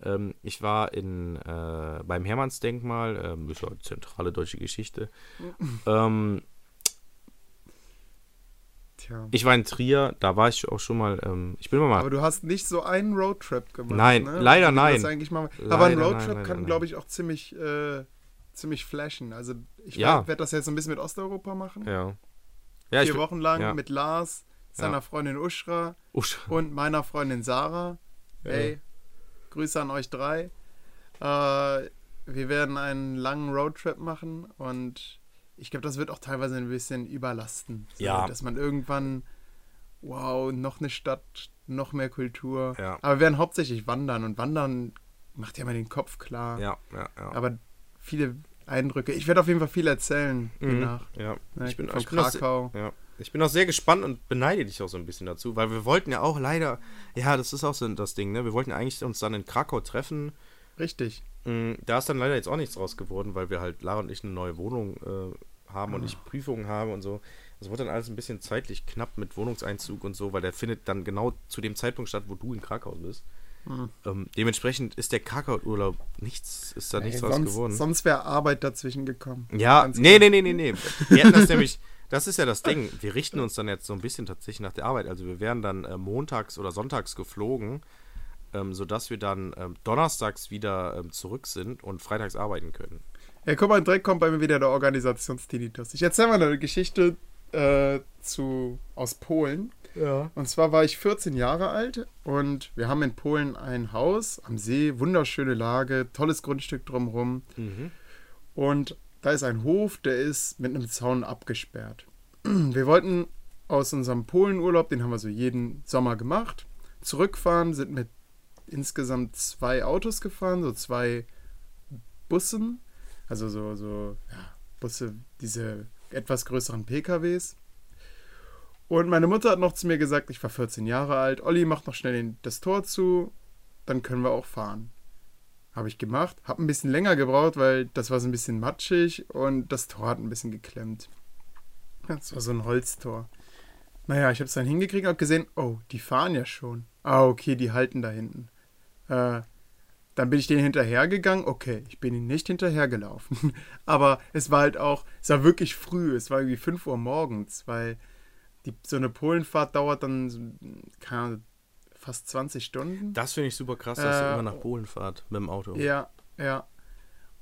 Ähm, ich war in, äh, beim Hermannsdenkmal, ähm, war eine zentrale deutsche Geschichte. ähm, Tja. ich war in Trier, da war ich auch schon mal. Ähm, ich bin mal. Aber du hast nicht so einen Roadtrip gemacht. Nein, ne? leider nein. Mal, Leider aber ein nein, Roadtrip leider kann, nein. glaube ich, auch ziemlich, äh, ziemlich flashen. Also ich Ja. werde das jetzt so ein bisschen mit Osteuropa machen. Ja. Ja, Vier Wochen lang ja. mit Lars, seiner Ja. Freundin Uschra Usch. und meiner Freundin Sarah. Ja. Grüße an euch drei. Äh, wir werden einen langen Roadtrip machen und ich glaube, das wird auch teilweise ein bisschen überlasten. So, Ja. Dass man irgendwann, wow, noch eine Stadt, noch mehr Kultur. Ja. Aber wir werden hauptsächlich wandern und wandern macht ja mal den Kopf klar. Ja, ja, ja. Aber viele Eindrücke. Ich werde auf jeden Fall viel erzählen Mhm. danach. Ja. Ne, Ich bin, von bin Krakau. ja. Ich bin auch sehr gespannt und beneide dich auch so ein bisschen dazu, weil wir wollten ja auch leider, ja, das ist auch so das Ding, ne? Wir wollten eigentlich uns dann in Krakau treffen. Richtig. Mm, Da ist dann leider jetzt auch nichts draus geworden, weil wir halt, Lara und ich, eine neue Wohnung äh, haben und ich Prüfungen habe und so. Das wird dann alles ein bisschen zeitlich knapp mit Wohnungseinzug und so, weil der findet dann genau zu dem Zeitpunkt statt, wo du in Krakau bist. Mhm. Ähm, dementsprechend ist der Krakau-Urlaub nichts, ist da nichts Ey, sonst geworden. sonst wäre Arbeit dazwischen gekommen. Ja, nee, klar. nee, nee, nee, nee. Wir hätten das nämlich, das ist ja das Ding. Wir richten uns dann jetzt so ein bisschen tatsächlich nach der Arbeit. Also wir wären dann äh, montags oder sonntags geflogen, ähm, sodass wir dann ähm, donnerstags wieder ähm, zurück sind und freitags arbeiten können. Ja, guck mal, direkt kommt bei mir wieder der Organisationstinitus. Ich erzähle mal eine Geschichte äh, zu, aus Polen. Ja. Und zwar war ich 14 Jahre alt und wir haben in Polen ein Haus am See, wunderschöne Lage, tolles Grundstück drumherum. Mhm. Und da ist ein Hof, der ist mit einem Zaun abgesperrt. Wir wollten aus unserem Polenurlaub, den haben wir so jeden Sommer gemacht, zurückfahren, sind mit insgesamt zwei Autos gefahren, so zwei Bussen, also so, so ja, Busse, diese etwas größeren PKWs. Und meine Mutter hat noch zu mir gesagt, ich war 14 Jahre alt, Olli, mach noch schnell das Tor zu, dann können wir auch fahren. Habe ich gemacht, habe ein bisschen länger gebraucht, weil das war so ein bisschen matschig und das Tor hat ein bisschen geklemmt. Das war so ein Holztor. Naja, ich habe es dann hingekriegt und habe gesehen, oh, die fahren ja schon. Ah, okay, die halten da hinten. Äh, dann bin ich denen hinterhergegangen. Okay, ich bin ihnen nicht hinterhergelaufen. Aber es war halt auch, es war wirklich früh. Es war irgendwie 5 Uhr morgens, weil die, so eine Polenfahrt dauert dann, keine Ahnung, fast 20 Stunden. Das finde ich super krass, dass ihr Äh, immer nach Polen fahrt mit dem Auto. Ja, ja.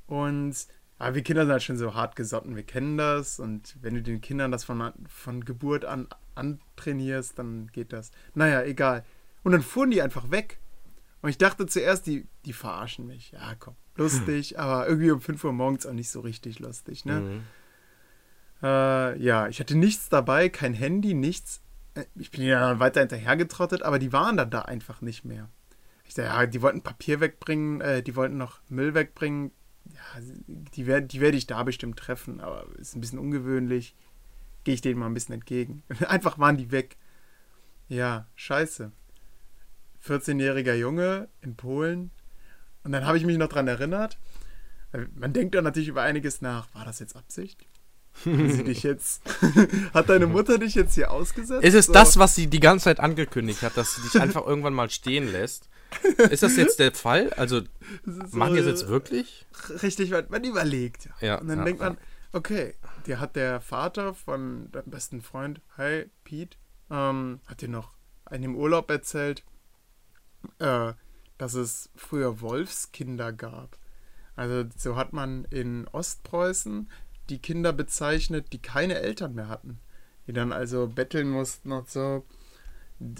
Und aber wir Kinder sind halt schon so hart gesotten, wir kennen das. Und wenn du den Kindern das von, von Geburt an antrainierst, dann geht das. Naja, egal. Und dann fuhren die einfach weg. Und ich dachte zuerst, die, die verarschen mich. Ja, komm, lustig, aber irgendwie um 5 Uhr morgens auch nicht so richtig lustig, ne? Mhm. Äh, ja, ich hatte nichts dabei, kein Handy, nichts. Äh, Ich bin ja dann weiter hinterhergetrottet, aber die waren dann da einfach nicht mehr. Ich dachte, ja, die wollten Papier wegbringen, äh, die wollten noch Müll wegbringen. Ja, die werde die werd ich da bestimmt treffen, aber ist ein bisschen ungewöhnlich. Gehe ich denen mal ein bisschen entgegen. Einfach waren die weg. Ja, scheiße. 14-jähriger Junge in Polen. Und dann habe ich mich noch dran erinnert. Man denkt dann natürlich über einiges nach. War das jetzt Absicht? Sie dich jetzt. Hat deine Mutter dich jetzt hier ausgesetzt? Ist es So. das, was sie die ganze Zeit angekündigt hat, dass sie dich einfach irgendwann mal stehen lässt? Ist das jetzt der Fall? Also, ist machen die das so, jetzt wirklich? Richtig, man, man überlegt. Ja, Und dann ja, denkt man, okay, dir hat der Vater von deinem besten Freund, hi Pete, ähm, hat dir noch in dem Urlaub erzählt, äh, dass es früher Wolfskinder gab. Also so hat man in Ostpreußen die Kinder bezeichnet, die keine Eltern mehr hatten. Die dann also betteln mussten und so.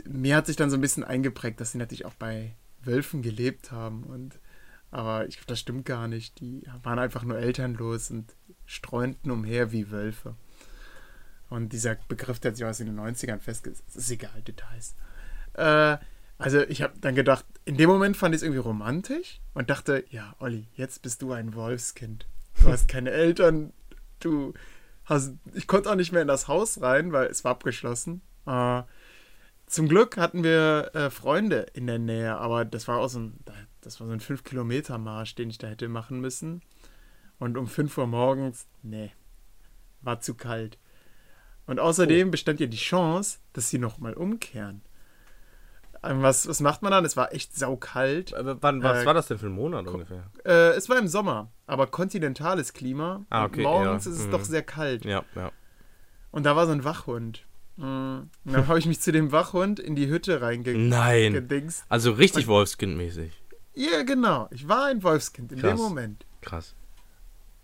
Mir hat sich dann so ein bisschen eingeprägt, dass sie natürlich auch bei Wölfen gelebt haben. Und, aber ich, das stimmt gar nicht. Die waren einfach nur elternlos und streunten umher wie Wölfe. Und dieser Begriff, der hat sich aus in den 90ern festgesetzt. Ist egal, Details. Äh, also ich habe dann gedacht, in dem Moment fand ich es irgendwie romantisch und dachte, ja, Olli, jetzt bist du ein Wolfskind. Du hast keine Eltern, du hast, ich konnte auch nicht mehr in das Haus rein, weil es war abgeschlossen. Äh, zum Glück hatten wir äh, Freunde in der Nähe, aber das war auch so ein, das war so ein 5-Kilometer-Marsch, den ich da hätte machen müssen. Und um 5 Uhr morgens, nee, war zu kalt. Und außerdem oh. bestand ja die Chance, dass sie nochmal umkehren. Ähm, was, was macht man dann? Es war echt saukalt. Aber wann, was äh, war das denn für ein Monat ungefähr? Äh, es war im Sommer, aber kontinentales Klima. Ah, okay, morgens ja. ist es mhm. doch sehr kalt. Ja, ja. Und da war so ein Wachhund. Mhm. Und dann habe ich mich zu dem Wachhund in die Hütte reingedingst. Nein. Also richtig Wolfskind-mäßig. Ja, genau. Ich war ein Wolfskind in Krass. dem Moment. Krass.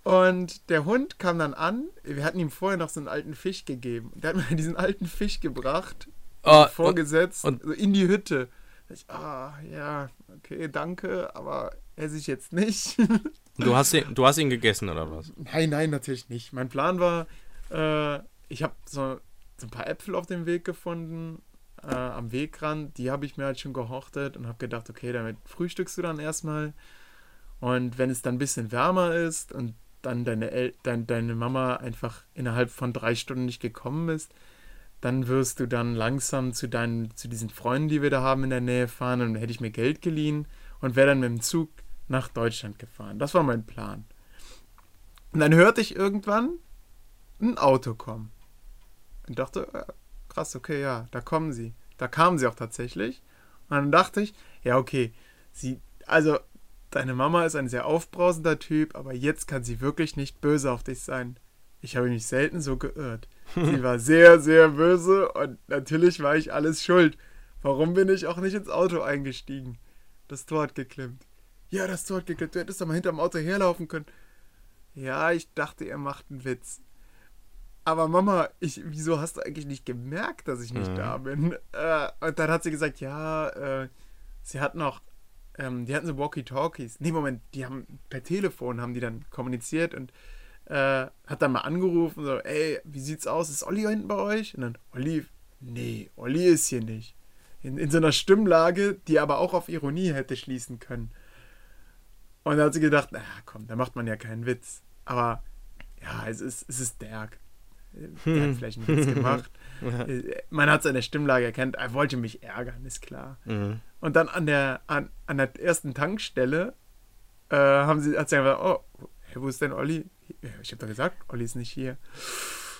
Und der Hund kam dann an. Wir hatten ihm vorher noch so einen alten Fisch gegeben. Der hat mir diesen alten Fisch gebracht, oh, vorgesetzt, und, und, in die Hütte. Ich, ah, ja, okay, danke, aber esse ich jetzt nicht. du, hast ihn, du hast ihn gegessen, oder was? Nein, nein, natürlich nicht. Mein Plan war, äh, ich habe so, so, ein paar Äpfel auf dem Weg gefunden, äh, am Wegrand. Die habe ich mir halt schon gehortet und habe gedacht, okay, damit frühstückst du dann erstmal. Und wenn es dann ein bisschen wärmer ist und dann deine, El dein, deine Mama einfach innerhalb von drei Stunden nicht gekommen ist, dann wirst du dann langsam zu deinen, zu diesen Freunden, die wir da haben in der Nähe fahren und dann hätte ich mir Geld geliehen und wäre dann mit dem Zug nach Deutschland gefahren. Das war mein Plan. Und dann hörte ich irgendwann ein Auto kommen. Und dachte, äh, krass, okay, ja, da kommen sie. Da kamen sie auch tatsächlich. Und dann dachte ich, ja, okay, sie, also Deine Mama ist ein sehr aufbrausender Typ, aber jetzt kann sie wirklich nicht böse auf dich sein. Ich habe mich selten so geirrt. Sie war sehr, sehr böse und natürlich war ich alles schuld. Warum bin ich auch nicht ins Auto eingestiegen? Das Tor hat geklemmt. Ja, das Tor hat geklemmt. Du hättest doch mal hinterm Auto herlaufen können. Ja, ich dachte, er macht einen Witz. Aber Mama, ich, wieso hast du eigentlich nicht gemerkt, dass ich nicht mhm. da bin? Äh, und dann hat sie gesagt, ja, äh, sie hat noch ähm, die hatten so Walkie-Talkies. Nee, Moment, die haben per Telefon haben die dann kommuniziert und äh, hat dann mal angerufen, so, ey, wie sieht's aus? Ist Olli hinten bei euch? Und dann, Olli, nee, Olli ist hier nicht. In, in so einer Stimmlage, die aber auch auf Ironie hätte schließen können. Und da hat sie gedacht, na komm, da macht man ja keinen Witz. Aber ja, es ist, es ist Derg. Der hat vielleicht einen Witz gemacht. Man hat seine Stimmlage erkannt, er wollte mich ärgern, ist klar. Mhm. Und dann an der, an, an der ersten Tankstelle äh, haben sie, hat sie gesagt, oh, hey, wo ist denn Olli? Ich habe doch gesagt, Olli ist nicht hier.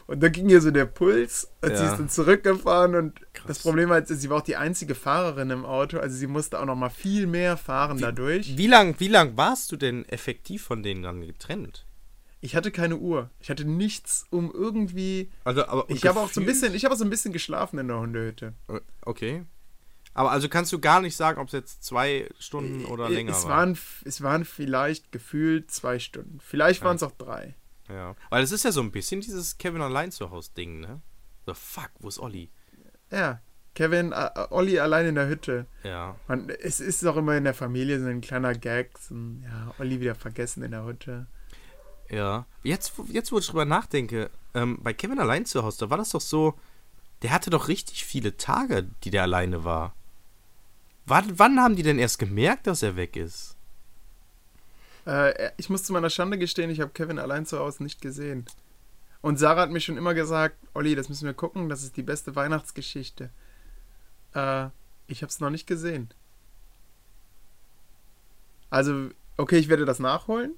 Und da ging ihr so der Puls, als ja. sie ist dann zurückgefahren und Krass. das Problem war, sie war auch die einzige Fahrerin im Auto, also sie musste auch noch mal viel mehr fahren wie, dadurch. Wie lang, wie lang warst du denn effektiv von denen dann getrennt? Ich hatte keine Uhr. Ich hatte nichts, um irgendwie. Also, aber ich habe auch so ein bisschen, ich habe so ein bisschen geschlafen in der Hundehütte. Okay. Aber also kannst du gar nicht sagen, ob es jetzt zwei Stunden oder äh, länger es war. Waren, es waren vielleicht gefühlt zwei Stunden. Vielleicht waren es auch drei. Ja. Weil es ist ja so ein bisschen dieses Kevin allein zu Hause Ding, ne? So, fuck, wo ist Olli? Ja. Kevin, äh, Olli allein in der Hütte. Ja. Man, es ist auch immer in der Familie so ein kleiner Gag. So ein, ja, Olli wieder vergessen in der Hütte. Ja. Jetzt, jetzt wo ich drüber nachdenke, ähm, bei Kevin allein zu Hause, da war das doch so, der hatte doch richtig viele Tage, die der alleine war. Wann, wann haben die denn erst gemerkt, dass er weg ist? Äh, ich muss zu meiner Schande gestehen, ich habe Kevin allein zu Hause nicht gesehen. Und Sarah hat mir schon immer gesagt, Olli, das müssen wir gucken, das ist die beste Weihnachtsgeschichte. Äh, ich habe es noch nicht gesehen. Also, okay, ich werde das nachholen.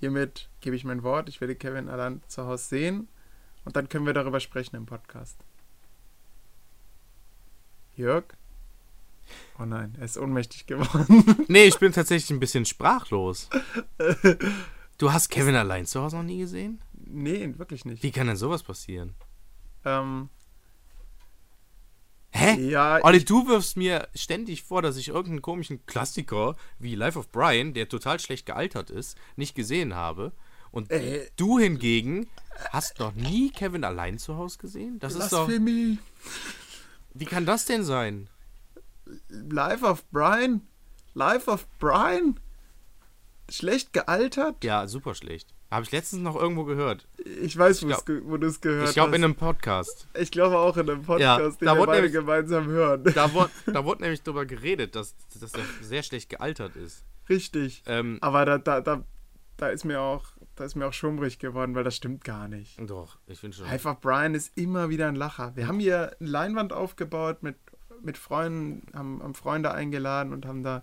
Hiermit gebe ich mein Wort. Ich werde Kevin allein zu Hause sehen. Und dann können wir darüber sprechen im Podcast. Jörg? Oh nein, er ist ohnmächtig geworden. nee, ich bin tatsächlich ein bisschen sprachlos. Du hast Kevin allein zu Hause noch nie gesehen? Nee, wirklich nicht. Wie kann denn sowas passieren? Ähm. Hä? Ja, Olli, du wirfst mir ständig vor, dass ich irgendeinen komischen Klassiker wie Life of Brian, der total schlecht gealtert ist, nicht gesehen habe. Und Äh. du hingegen hast noch nie Kevin allein zu Hause gesehen? Das ist doch. Wie kann das denn sein? Life of Brian. Life of Brian. Schlecht gealtert? Ja, super schlecht. Habe ich letztens noch irgendwo gehört. Ich weiß, wo glaub- wo du es gehört Ich glaube hast. in einem Podcast. ich glaube auch in einem Podcast, den da wir wurde beide nämlich- gemeinsam hören. Da wurde, da wurde nämlich drüber geredet, dass, dass der sehr schlecht gealtert ist. Richtig. Ähm, Aber da, da, da, da ist mir auch, da ist mir auch schummrig geworden, weil das stimmt gar nicht. doch, ich finde schon. Of Brian ist immer wieder ein Lacher. Wir haben hier eine Leinwand aufgebaut mit, mit Freunden, haben, haben Freunde eingeladen und haben da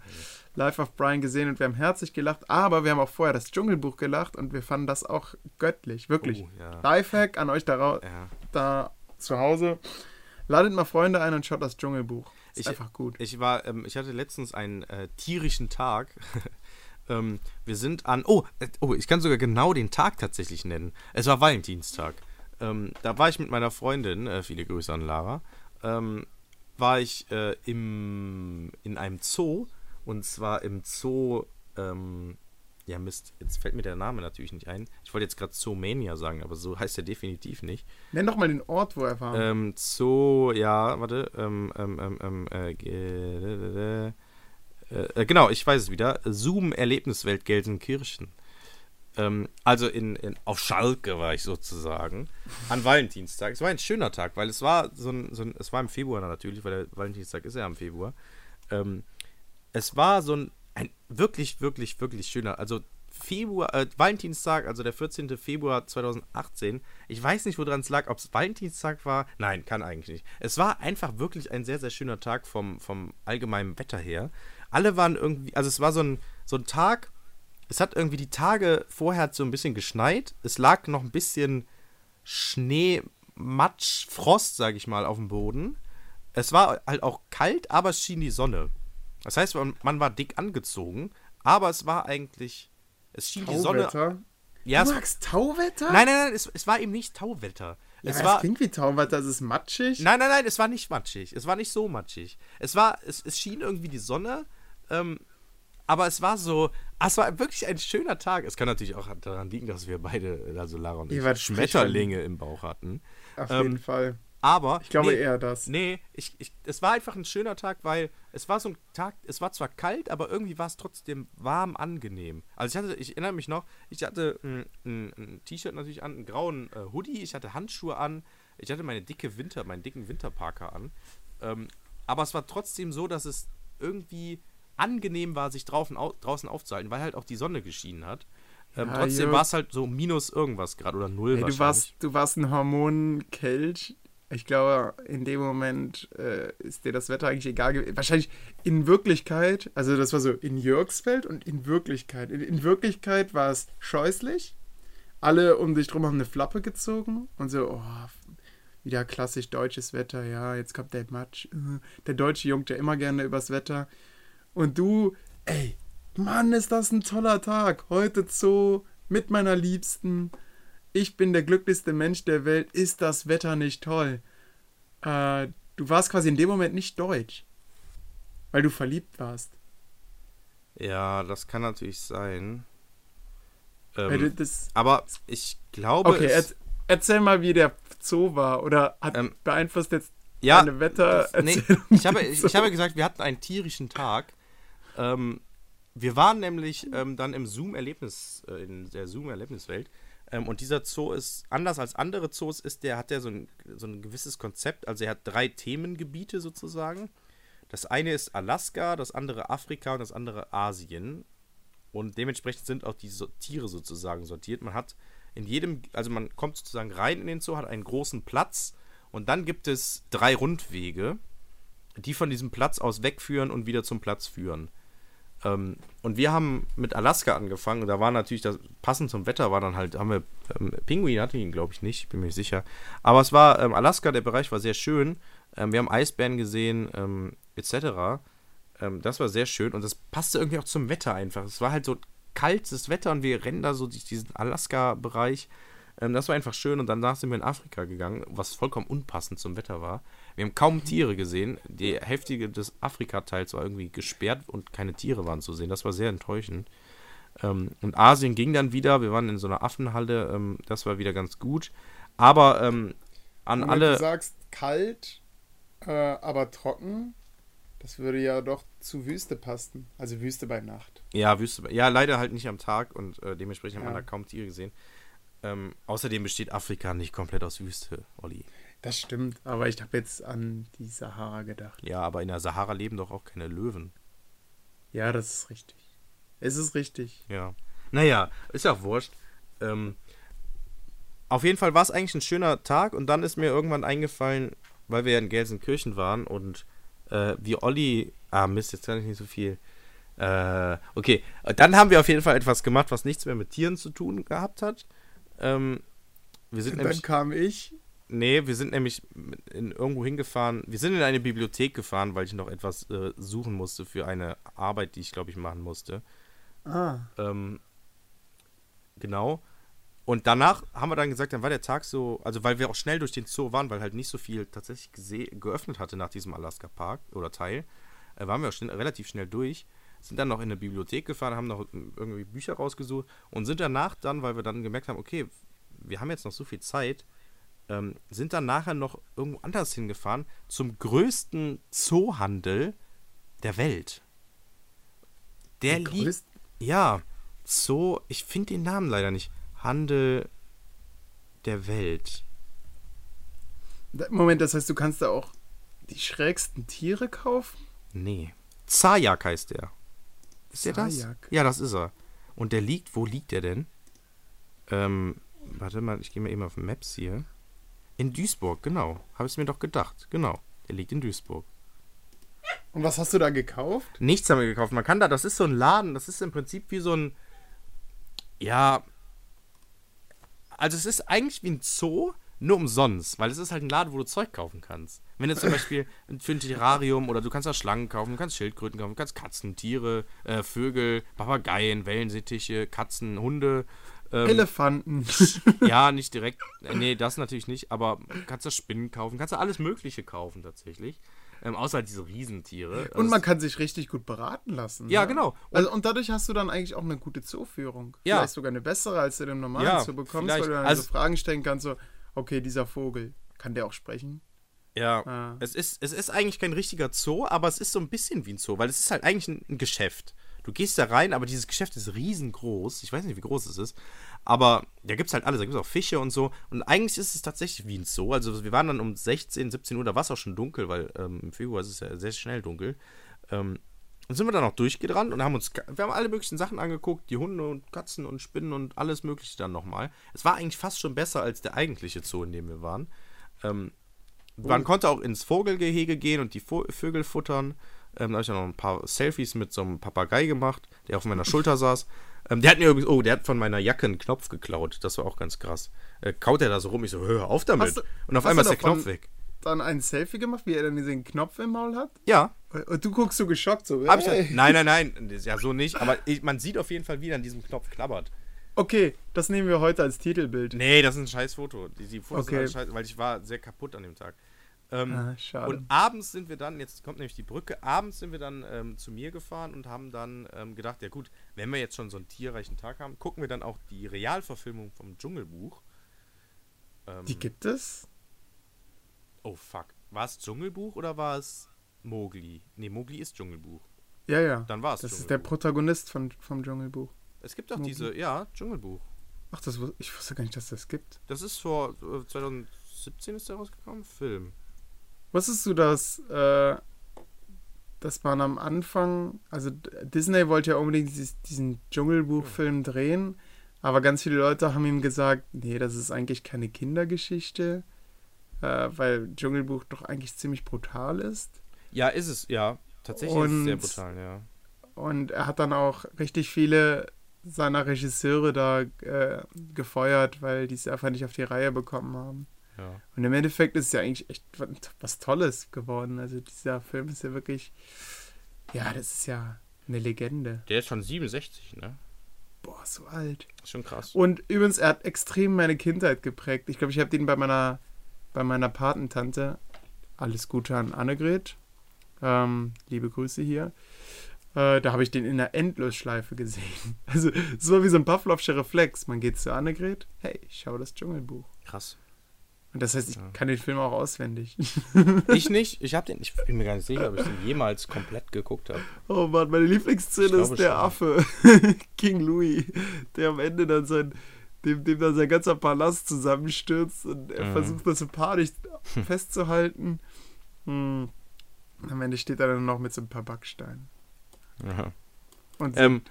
Life of Brian gesehen und wir haben herzlich gelacht, aber wir haben auch vorher das Dschungelbuch gelacht und wir fanden das auch göttlich, wirklich. Oh, ja. Lifehack an euch da, Ja. da zu Hause. Ladet mal Freunde ein und schaut das Dschungelbuch. Ist Ich- einfach gut. Ich war, ähm, ich hatte letztens einen äh, tierischen Tag. ähm, wir sind an, oh, äh, oh, ich kann sogar genau den Tag tatsächlich nennen. Es war Valentinstag. Ähm, da war ich mit meiner Freundin, äh, viele Grüße an Lara, ähm, war ich äh, im, in einem Zoo und zwar im Zoo, ähm, ja Mist, jetzt fällt mir der Name natürlich nicht ein. Ich wollte jetzt gerade Zoomania sagen, aber so heißt er definitiv nicht. Nenn doch mal den Ort, wo er war. Ähm, Zoo, ja, warte. Ähm, ähm, ähm, ähm, äh, äh, äh, genau, ich weiß es wieder. Zoom Erlebniswelt Gelsenkirchen. Ähm, also in, in, auf Schalke war ich sozusagen. An Valentinstag. Es war ein schöner Tag, weil es war so ein, so ein es war im Februar natürlich, weil der Valentinstag ist ja im Februar. Ähm, es war so ein, ein wirklich, wirklich, wirklich schöner, also Februar, äh, Valentinstag, also der 14. Februar 2018. Ich weiß nicht, woran es lag, ob es Valentinstag war. Nein, kann eigentlich nicht. Es war einfach wirklich ein sehr, sehr schöner Tag vom, vom allgemeinen Wetter her. Alle waren irgendwie, also es war so ein, so ein Tag, es hat irgendwie die Tage vorher so ein bisschen geschneit. Es lag noch ein bisschen Schnee, Matsch, Frost, sage ich mal, auf dem Boden. Es war halt auch kalt, aber es schien die Sonne. Das heißt, man, war dick angezogen, aber es war eigentlich, es schien die Sonne. Ja, du es, magst Tauwetter? nein, nein, nein, es, es war eben nicht Tauwetter. Ja, es war, das klingt wie Tauwetter, es ist matschig. Nein, nein, nein, es war nicht matschig. Es war nicht so matschig. Es war, es, es schien irgendwie die Sonne, ähm, aber es war so, ah, es war wirklich ein schöner Tag. Es kann natürlich auch daran liegen, dass wir beide, also Lara und ich, wart Schmetterlinge im Bauch hatten. Auf ähm, jeden Fall. Aber Ich glaube nee, eher das. Nee, ich, ich, es war einfach ein schöner Tag, weil es war so ein Tag, es war zwar kalt, aber irgendwie war es trotzdem warm angenehm. Also ich hatte, ich erinnere mich noch, ich hatte ein, ein, ein T-Shirt natürlich an, einen grauen äh, Hoodie, ich hatte Handschuhe an, ich hatte meine dicke Winter, meinen dicken Winterparker an. Ähm, aber es war trotzdem so, dass es irgendwie angenehm war, sich draußen, au, draußen aufzuhalten, weil halt auch die Sonne geschienen hat. Ähm, Ja, trotzdem war es halt so minus irgendwas gerade oder null Hey, du, warst, du warst ein Hormonkelch. Ich glaube, in dem Moment äh, ist dir das Wetter eigentlich egal gewesen. Wahrscheinlich in Wirklichkeit, also das war so in Jörgsfeld und in Wirklichkeit. In, in Wirklichkeit war es scheußlich. Alle um dich drum haben eine Flappe gezogen und so, oh, wieder klassisch deutsches Wetter, ja, jetzt kommt der Matsch. Äh, Der Deutsche jungt ja immer gerne übers Wetter. Und du, ey, Mann, ist das ein toller Tag. Heute Zoo mit meiner Liebsten. Ich bin der glücklichste Mensch der Welt. Ist das Wetter nicht toll? Äh, du warst quasi in dem Moment nicht deutsch. Weil du verliebt warst. Ja, das kann natürlich sein. Ähm, das, aber ich glaube, okay, es, erz- erzähl mal, wie der Zoo war. Oder hat Ähm, beeinflusst jetzt ja, deine Wetter? das, nee, ich, habe, ich, ich habe gesagt, wir hatten einen tierischen Tag. Ähm, wir waren nämlich ähm, dann im Zoom-Erlebnis, äh, in der Zoom-Erlebniswelt. Ähm, und dieser Zoo ist, anders als andere Zoos, ist der, hat der so ein, so ein gewisses Konzept. Also er hat drei Themengebiete sozusagen. Das eine ist Alaska, das andere Afrika und das andere Asien. Und dementsprechend sind auch die Tiere sozusagen sortiert. Man hat in jedem, also man kommt sozusagen rein in den Zoo, hat einen großen Platz und dann gibt es drei Rundwege, die von diesem Platz aus wegführen und wieder zum Platz führen. Ähm, und wir haben mit Alaska angefangen da war natürlich, das, passend zum Wetter war dann halt, haben wir, ähm, Pinguin hatte ihn glaube ich nicht, bin mir nicht sicher. Aber es war, ähm, Alaska, der Bereich war sehr schön. Ähm, wir haben Eisbären gesehen, ähm, etc. Ähm, das war sehr schön und das passte irgendwie auch zum Wetter einfach. Es war halt so kaltes Wetter und wir rennen da so durch diesen Alaska-Bereich. Das war einfach schön und danach sind wir in Afrika gegangen, was vollkommen unpassend zum Wetter war. Wir haben kaum Tiere gesehen. Die Hälfte des Afrika-Teils war irgendwie gesperrt und keine Tiere waren zu sehen. Das war sehr enttäuschend. Ähm, und Asien ging dann wieder. Wir waren in so einer Affenhalle. Ähm, das war wieder ganz gut. Aber ähm, an Und alle. Du sagst kalt, äh, aber trocken. Das würde ja doch zu Wüste passen. Also Wüste bei Nacht. Ja, Wüste. Ja, leider halt nicht am Tag und äh, dementsprechend Ja. haben wir da kaum Tiere gesehen. Ähm, außerdem besteht Afrika nicht komplett aus Wüste, Olli. Das stimmt, aber ich habe jetzt an die Sahara gedacht. Ja, aber in der Sahara leben doch auch keine Löwen. Ja, das ist richtig. Es ist richtig. Ja. Naja, ist ja auch wurscht. Ähm, auf jeden Fall war es eigentlich ein schöner Tag und dann ist mir irgendwann eingefallen, weil wir ja in Gelsenkirchen waren und äh, wie Olli. Ah, Mist, jetzt kann ich nicht so viel. Äh, okay, dann haben wir auf jeden Fall etwas gemacht, was nichts mehr mit Tieren zu tun gehabt hat. Ähm, wir sind Und dann nämlich. kam ich. Nee, wir sind nämlich in irgendwo hingefahren. Wir sind in eine Bibliothek gefahren, weil ich noch etwas äh, suchen musste für eine Arbeit, die ich, glaube ich, machen musste. Ah, Ähm, genau. Und danach haben wir dann gesagt, dann war der Tag so, also weil wir auch schnell durch den Zoo waren, weil halt nicht so viel tatsächlich geöffnet hatte nach diesem Alaska-Park oder Teil, äh, waren wir auch schnell, relativ schnell durch, sind dann noch in eine Bibliothek gefahren, haben noch irgendwie Bücher rausgesucht und sind danach dann, weil wir dann gemerkt haben, okay, wir haben jetzt noch so viel Zeit, ähm, sind dann nachher noch irgendwo anders hingefahren zum größten Zoohandel der Welt. Der, der liegt ja, so, ich finde den Namen leider nicht. Handel der Welt. Moment, das heißt, du kannst da auch die schrägsten Tiere kaufen? Nee. Zajak heißt der. Ist der das? Zajak. Ja, das ist er. Und der liegt, wo liegt der denn? Ähm, warte mal, ich gehe mal eben auf Maps hier. In Duisburg, genau. Habe ich mir doch gedacht. Genau. Der liegt in Duisburg. Und was hast du da gekauft? Nichts haben wir gekauft. Man kann da, das ist so ein Laden, das ist im Prinzip wie so ein. Ja. Also es ist eigentlich wie ein Zoo, nur umsonst, weil es ist halt ein Laden, wo du Zeug kaufen kannst. Wenn du zum Beispiel für ein Terrarium oder du kannst da Schlangen kaufen, du kannst Schildkröten kaufen, du kannst Katzen, Tiere, äh, Vögel, Papageien, Wellensittiche, Katzen, Hunde. Ähm, Elefanten. ja, nicht direkt. äh, Nee, das natürlich nicht, aber kannst du Spinnen kaufen, kannst du alles Mögliche kaufen tatsächlich. Ähm, außer halt diese Riesentiere. Und Das- man kann sich richtig gut beraten lassen. Ja, ne? genau. Und- also, und dadurch hast du dann eigentlich auch eine gute Zooführung. Ja. Vielleicht sogar eine bessere, als du dem normalen Ja, Zoo bekommst, vielleicht. weil du dann Also- so Fragen stellen kannst, so, okay, dieser Vogel, kann der auch sprechen? Ja, Ah. es, ist, es ist eigentlich kein richtiger Zoo, aber es ist so ein bisschen wie ein Zoo, weil es ist halt eigentlich ein, ein Geschäft. Du gehst da rein, aber dieses Geschäft ist riesengroß. Ich weiß nicht, wie groß es ist. Aber da gibt es halt alles. Da gibt es auch Fische und so. Und eigentlich ist es tatsächlich wie ein Zoo. Also wir waren dann um 16, 17 Uhr, da war es auch schon dunkel, weil ähm, im Februar ist es ja sehr schnell dunkel. Ähm, und sind wir dann auch durchgerannt und haben uns, wir haben alle möglichen Sachen angeguckt, die Hunde und Katzen und Spinnen und alles mögliche dann nochmal. Es war eigentlich fast schon besser als der eigentliche Zoo, in dem wir waren. Ähm, man konnte auch ins Vogelgehege gehen und die Vögel futtern. Ähm, da habe ich dann noch ein paar Selfies mit so einem Papagei gemacht, der auf meiner Schulter saß. Ähm, der hat mir übrigens, oh, der hat von meiner Jacke einen Knopf geklaut. Das war auch ganz krass. Äh, kaut er da so rum, ich so, hör auf damit. Du- und auf einmal ist der Knopf weg. Dann ein Selfie gemacht, wie er dann diesen Knopf im Maul hat? Ja, Und du guckst so geschockt, so, hab ich ey. dann, Nein, nein, nein, ja so nicht. Aber ich, man sieht auf jeden Fall, wie er an diesem Knopf klappert. Okay, das nehmen wir heute als Titelbild. Nee, das ist ein scheiß Foto. Die, die Fotos Okay. sind scheiß, weil ich war sehr kaputt an dem Tag. Ähm, Ah, schade. Und abends sind wir dann, jetzt kommt nämlich die Brücke, abends sind wir dann ähm, zu mir gefahren und haben dann ähm, gedacht, ja gut, wenn wir jetzt schon so einen tierreichen Tag haben, gucken wir dann auch die Realverfilmung vom Dschungelbuch. Ähm, Die gibt es? oh fuck. War es Dschungelbuch oder war es Mowgli? Nee, Mowgli ist Dschungelbuch. Ja, ja. Dann war es Das ist der. Protagonist von, vom Dschungelbuch. Es gibt auch Mowgli. diese, ja, Dschungelbuch. Ach, das, ich wusste gar nicht, dass das gibt. Das ist vor äh, 2017 ist der rausgekommen, Film. Wusstest du, dass, äh, dass man am Anfang, also Disney wollte ja unbedingt diesen Dschungelbuchfilm drehen, aber ganz viele Leute haben ihm gesagt, nee, das ist eigentlich keine Kindergeschichte, äh, weil Dschungelbuch doch eigentlich ziemlich brutal ist. Ja, ist es, ja. Tatsächlich ist es sehr Und- brutal, ja. Und er hat dann auch richtig viele seiner Regisseure da äh, gefeuert, weil die es einfach nicht auf die Reihe bekommen haben. Ja. Und im Endeffekt ist es ja eigentlich echt was- Tolles geworden. Also dieser Film ist ja wirklich, ja, das ist ja eine Legende. Der ist schon 67, ne? boah, so alt. Schon krass. Und übrigens, er hat extrem meine Kindheit geprägt. Ich glaube, ich habe den bei meiner, bei meiner Patentante, alles Gute an Annegret, ähm, liebe Grüße hier, äh, da habe ich den in der Endlosschleife gesehen. Also, so wie so ein Pavlovscher Reflex. Man geht zu Annegret, hey, ich schaue das Dschungelbuch. Krass. Und das heißt, ich Ja. kann den Film auch auswendig. Ich nicht. Ich habe den. Ich bin mir gar nicht sicher, ob ich den jemals komplett geguckt habe. Oh Mann, meine Lieblingsszene ist der schon. Affe, King Louis, der am Ende dann sein, dem, dem dann sein ganzer Palast zusammenstürzt und er Mhm. versucht das so panisch festzuhalten. Hm. Am Ende steht er dann noch mit so ein paar Backsteinen. Ja. Und Ähm,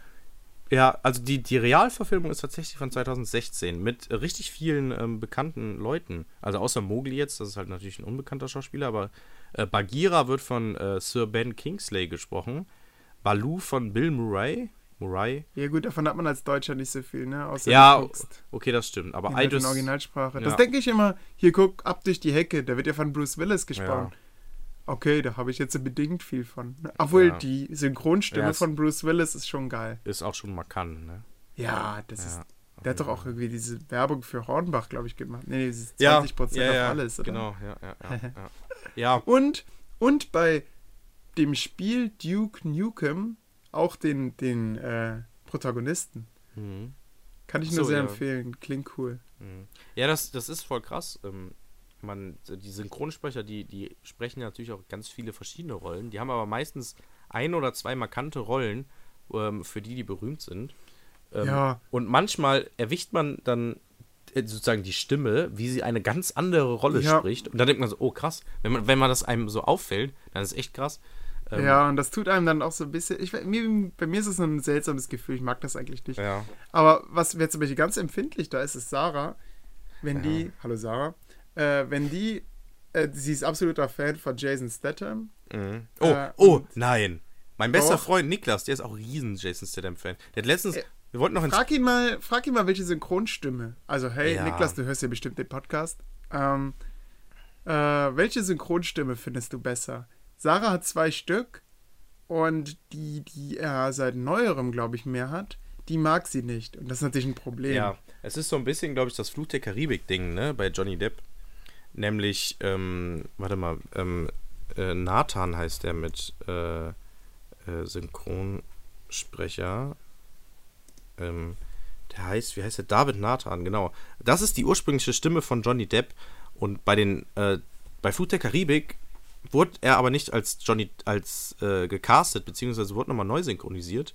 ja, also die, die Realverfilmung ist tatsächlich von 2016 mit richtig vielen ähm, bekannten Leuten. Also außer Mowgli jetzt, das ist halt natürlich ein unbekannter Schauspieler, aber äh, Bagheera wird von äh, Sir Ben Kingsley gesprochen. Baloo von Bill Murray. Murray. ja gut, davon hat man als Deutscher nicht so viel, ne? Außer Ja, Okay, das stimmt. Aber halt in Idris. Originalsprache. Ja. Das denke ich immer, hier guck, ab durch die Hecke, da wird ja von Bruce Willis gesprochen. Okay, da habe ich jetzt bedingt viel von. Obwohl Ja. die Synchronstimme Ja, von Bruce Willis ist schon geil. Ist auch schon markant, ne? Ja, das ist Ja. Der hat doch auch irgendwie diese Werbung für Hornbach, glaube ich, gemacht. Nee, dieses Ja, 20% ja, ja, auf alles, oder? Genau, ja, ja, ja. Und, und bei dem Spiel Duke Nukem auch den, den äh, Protagonisten. Mhm. Kann ich nur so, sehr empfehlen. Klingt cool. Mhm. Ja, das, das ist voll krass. Ähm, man, die Synchronsprecher, die, die sprechen natürlich auch ganz viele verschiedene Rollen. Die haben aber meistens ein oder zwei markante Rollen, ähm, für die die berühmt sind. Ähm, Ja. Und manchmal erwischt man dann äh, sozusagen die Stimme, wie sie eine ganz andere Rolle Ja. spricht. Und dann denkt man so, oh krass, wenn man, wenn man das einem so auffällt, dann ist es echt krass. Ähm, ja, und das tut einem dann auch so ein bisschen. Ich, mir, bei mir ist es ein seltsames Gefühl. Ich mag das eigentlich nicht. ja. Aber was wer zum Beispiel ganz empfindlich da ist, ist Sarah. Wenn die, hallo Sarah, äh, wenn die, äh, sie ist absoluter Fan von Jason Statham. Mhm. Oh, Äh, oh, und- nein. Mein bester Doch. Freund Niklas, der ist auch riesen Jason Statham-Fan. Der hat letztens, Äh, wir wollten noch ins Frag ihn mal, frag ihn mal, welche Synchronstimme. Also, hey, Ja. Niklas, du hörst ja bestimmt den Podcast. Ähm, äh, welche Synchronstimme findest du besser? Sarah hat zwei Stück und die, die er seit neuerem, glaube ich, mehr hat, die mag sie nicht. Und das ist natürlich ein Problem. Ja, es ist so ein bisschen, glaube ich, das Fluch der Karibik-Ding, ne, bei Johnny Depp. Nämlich, ähm, warte mal, ähm, äh, Nathan heißt der mit äh, äh, Synchronsprecher. Ähm, der heißt, wie heißt der? David Nathan, genau. Das ist die ursprüngliche Stimme von Johnny Depp. Und bei den, äh, bei Fluch der Karibik wurde er aber nicht als Johnny, als äh, gecastet, beziehungsweise wurde nochmal neu synchronisiert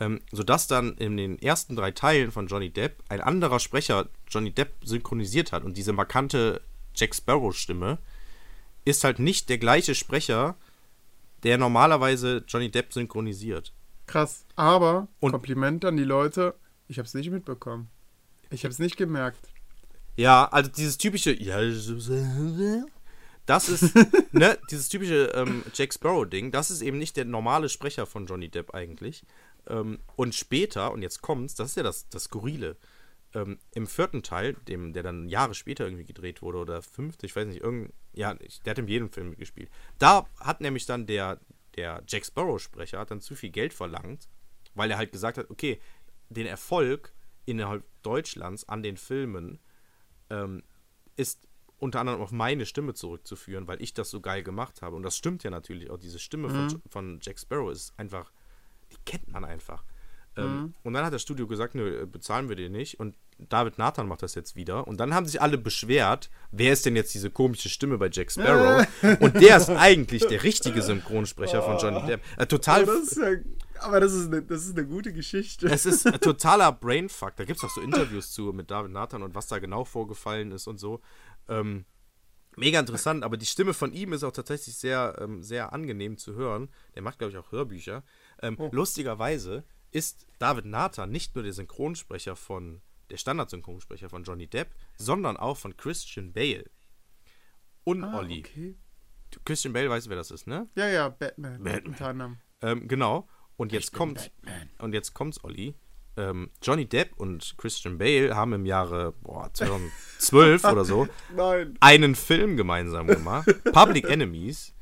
ähm, sodass dann in den ersten drei Teilen von Johnny Depp ein anderer Sprecher Johnny Depp synchronisiert hat und diese markante Jack Sparrow-Stimme ist halt nicht der gleiche Sprecher, der normalerweise Johnny Depp synchronisiert. Krass. Aber, Und- Kompliment an die Leute, ich habe es nicht mitbekommen. Ich habe es nicht gemerkt. Ja, also dieses typische, ja, das ist, ne, dieses typische ähm, Jack Sparrow-Ding, das ist eben nicht der normale Sprecher von Johnny Depp eigentlich. Ähm, und später, und jetzt kommt's, das ist ja das, das Skurrile, ähm, im vierten Teil, dem, der dann Jahre später irgendwie gedreht wurde, oder fünfte, ich weiß nicht, irgend, ja, der hat in jedem Film mitgespielt. Da hat nämlich dann der, der Jack Sparrow-Sprecher hat dann zu viel Geld verlangt, weil er halt gesagt hat, okay, den Erfolg innerhalb Deutschlands an den Filmen ähm, ist unter anderem auf meine Stimme zurückzuführen, weil ich das so geil gemacht habe. Und das stimmt ja natürlich auch. Diese Stimme von, von Jack Sparrow ist einfach, die kennt man einfach. Ähm, und dann hat das Studio gesagt, nö, bezahlen wir den nicht. Und David Nathan macht das jetzt wieder. Und dann haben sich alle beschwert, wer ist denn jetzt diese komische Stimme bei Jack Sparrow? und der ist eigentlich der richtige Synchronsprecher von Johnny Depp. Äh, total. Aber das ist, ja, aber das ist, eine, das ist eine gute Geschichte. Es ist ein totaler Brainfuck. Da gibt es auch so Interviews zu mit David Nathan und was da genau vorgefallen ist und so. Ähm, mega interessant, aber die Stimme von ihm ist auch tatsächlich sehr, ähm, sehr angenehm zu hören. Der macht, glaube ich, auch Hörbücher. Ähm, Lustigerweise ist David Nathan nicht nur der Synchronsprecher von, der Standardsynchronsprecher von Johnny Depp, sondern auch von Christian Bale. Und Ah, Olli. okay. Christian Bale weiß, wer das ist, ne? Ja, ja, Batman. Batman. Ähm, genau. Und jetzt kommt und jetzt kommt's, Olli. Ähm, Johnny Depp und Christian Bale haben im Jahre boah, 2012 oder so Nein. einen Film gemeinsam gemacht, Public Enemies.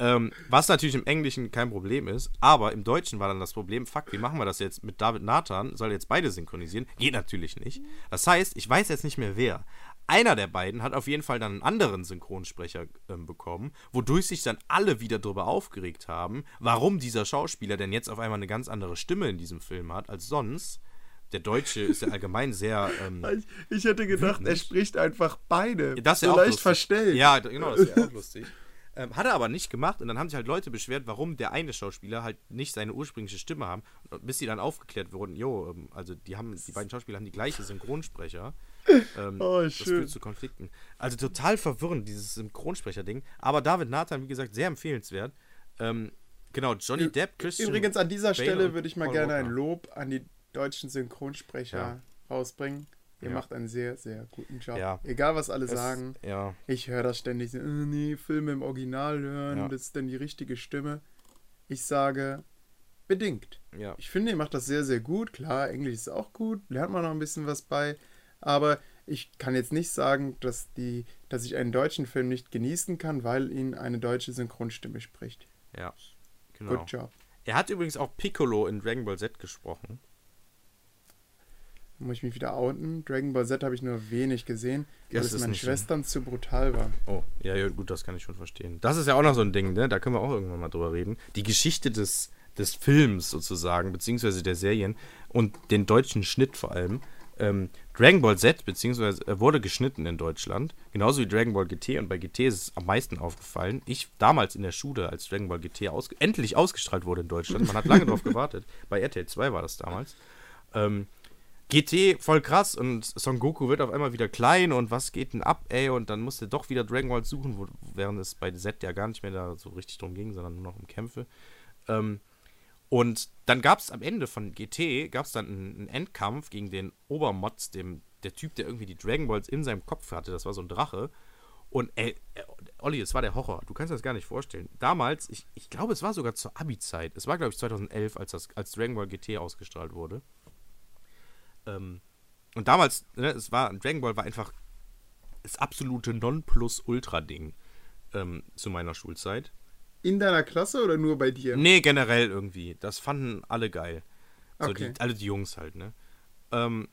Ähm, was natürlich im Englischen kein Problem ist, aber im Deutschen war dann das Problem, fuck, wie machen wir das jetzt mit David Nathan? Soll jetzt beide synchronisieren? Geht natürlich nicht. Das heißt, ich weiß jetzt nicht mehr wer. Einer der beiden hat auf jeden Fall dann einen anderen Synchronsprecher ähm, bekommen, wodurch sich dann alle wieder darüber aufgeregt haben, warum dieser Schauspieler denn jetzt auf einmal eine ganz andere Stimme in diesem Film hat als sonst. Der Deutsche ist ja allgemein sehr. Ähm, ich, ich hätte gedacht, er spricht einfach beide. das ist so ja auch leicht lustig. verstellt. Ja, genau, das ist ja auch lustig. Ähm, hat er aber nicht gemacht und dann haben sich halt Leute beschwert, warum der eine Schauspieler halt nicht seine ursprüngliche Stimme haben, bis sie dann aufgeklärt wurden, jo, ähm, also die haben, die beiden Schauspieler haben die gleiche Synchronsprecher. Ähm, Oh, das führt zu Konflikten. Also total verwirrend, dieses Synchronsprecher-Ding. Aber David Nathan, wie gesagt, sehr empfehlenswert. Ähm, genau, Johnny Depp, Christian Übrigens an dieser Bale Stelle würde ich mal Paul gerne Walker. ein Lob an die deutschen Synchronsprecher Ja. rausbringen. Ihr Ja. macht einen sehr, sehr guten Job. Ja. Egal, was alle Es- sagen. Ja, Ich höre das ständig äh, nee, Filme im Original hören, das ist dann die richtige Stimme. Ich sage, bedingt. ja. Ich finde, ihr macht das sehr, sehr gut. Klar, Englisch ist auch gut, lernt man noch ein bisschen was bei. Aber ich kann jetzt nicht sagen, dass, die, dass ich einen deutschen Film nicht genießen kann, weil ihn eine deutsche Synchronstimme spricht. Ja, genau. Good job. Er hat übrigens auch Piccolo in Dragon Ball Z gesprochen. Muss ich mich wieder outen. Dragon Ball Z habe ich nur wenig gesehen, weil es meinen nicht so. Schwestern zu brutal war. Oh, ja, ja, gut, das kann ich schon verstehen. Das ist ja auch noch so ein Ding, ne? Da können wir auch irgendwann mal drüber reden. Die Geschichte des, des Films sozusagen, beziehungsweise der Serien und den deutschen Schnitt vor allem. Ähm, Dragon Ball Z, beziehungsweise äh, wurde geschnitten in Deutschland, genauso wie Dragon Ball GT und bei GT ist es am meisten aufgefallen. Ich damals in der Schule, als Dragon Ball GT aus, endlich ausgestrahlt wurde in Deutschland, man hat lange drauf gewartet, bei RTL 2 war das damals. Ähm, GT voll krass und Son Goku wird auf einmal wieder klein und was geht denn ab, ey? Und dann musste doch wieder Dragon Ball suchen, wo, während es bei Z ja gar nicht mehr da so richtig drum ging, sondern nur noch um Kämpfe. Ähm, und dann gab es am Ende von GT, gab es dann einen, Endkampf gegen den Obermotz, dem, der Typ, der irgendwie die Dragon Balls in seinem Kopf hatte, das war so ein Drache. Und ey, äh, Olli, es war der Horror. Du kannst das gar nicht vorstellen. Damals, ich, ich glaube, es war sogar zur Abi-Zeit. Es war, glaube ich, 2011, als, das, als Dragon Ball GT ausgestrahlt wurde. Ähm, und damals, ne, es war, Dragon Ball war einfach das absolute Nonplus-Ultra-Ding ähm, zu meiner Schulzeit. In deiner Klasse oder nur bei dir? Nee, generell irgendwie. Das fanden alle geil. So Okay. die, alle die Jungs halt, ne? Ähm,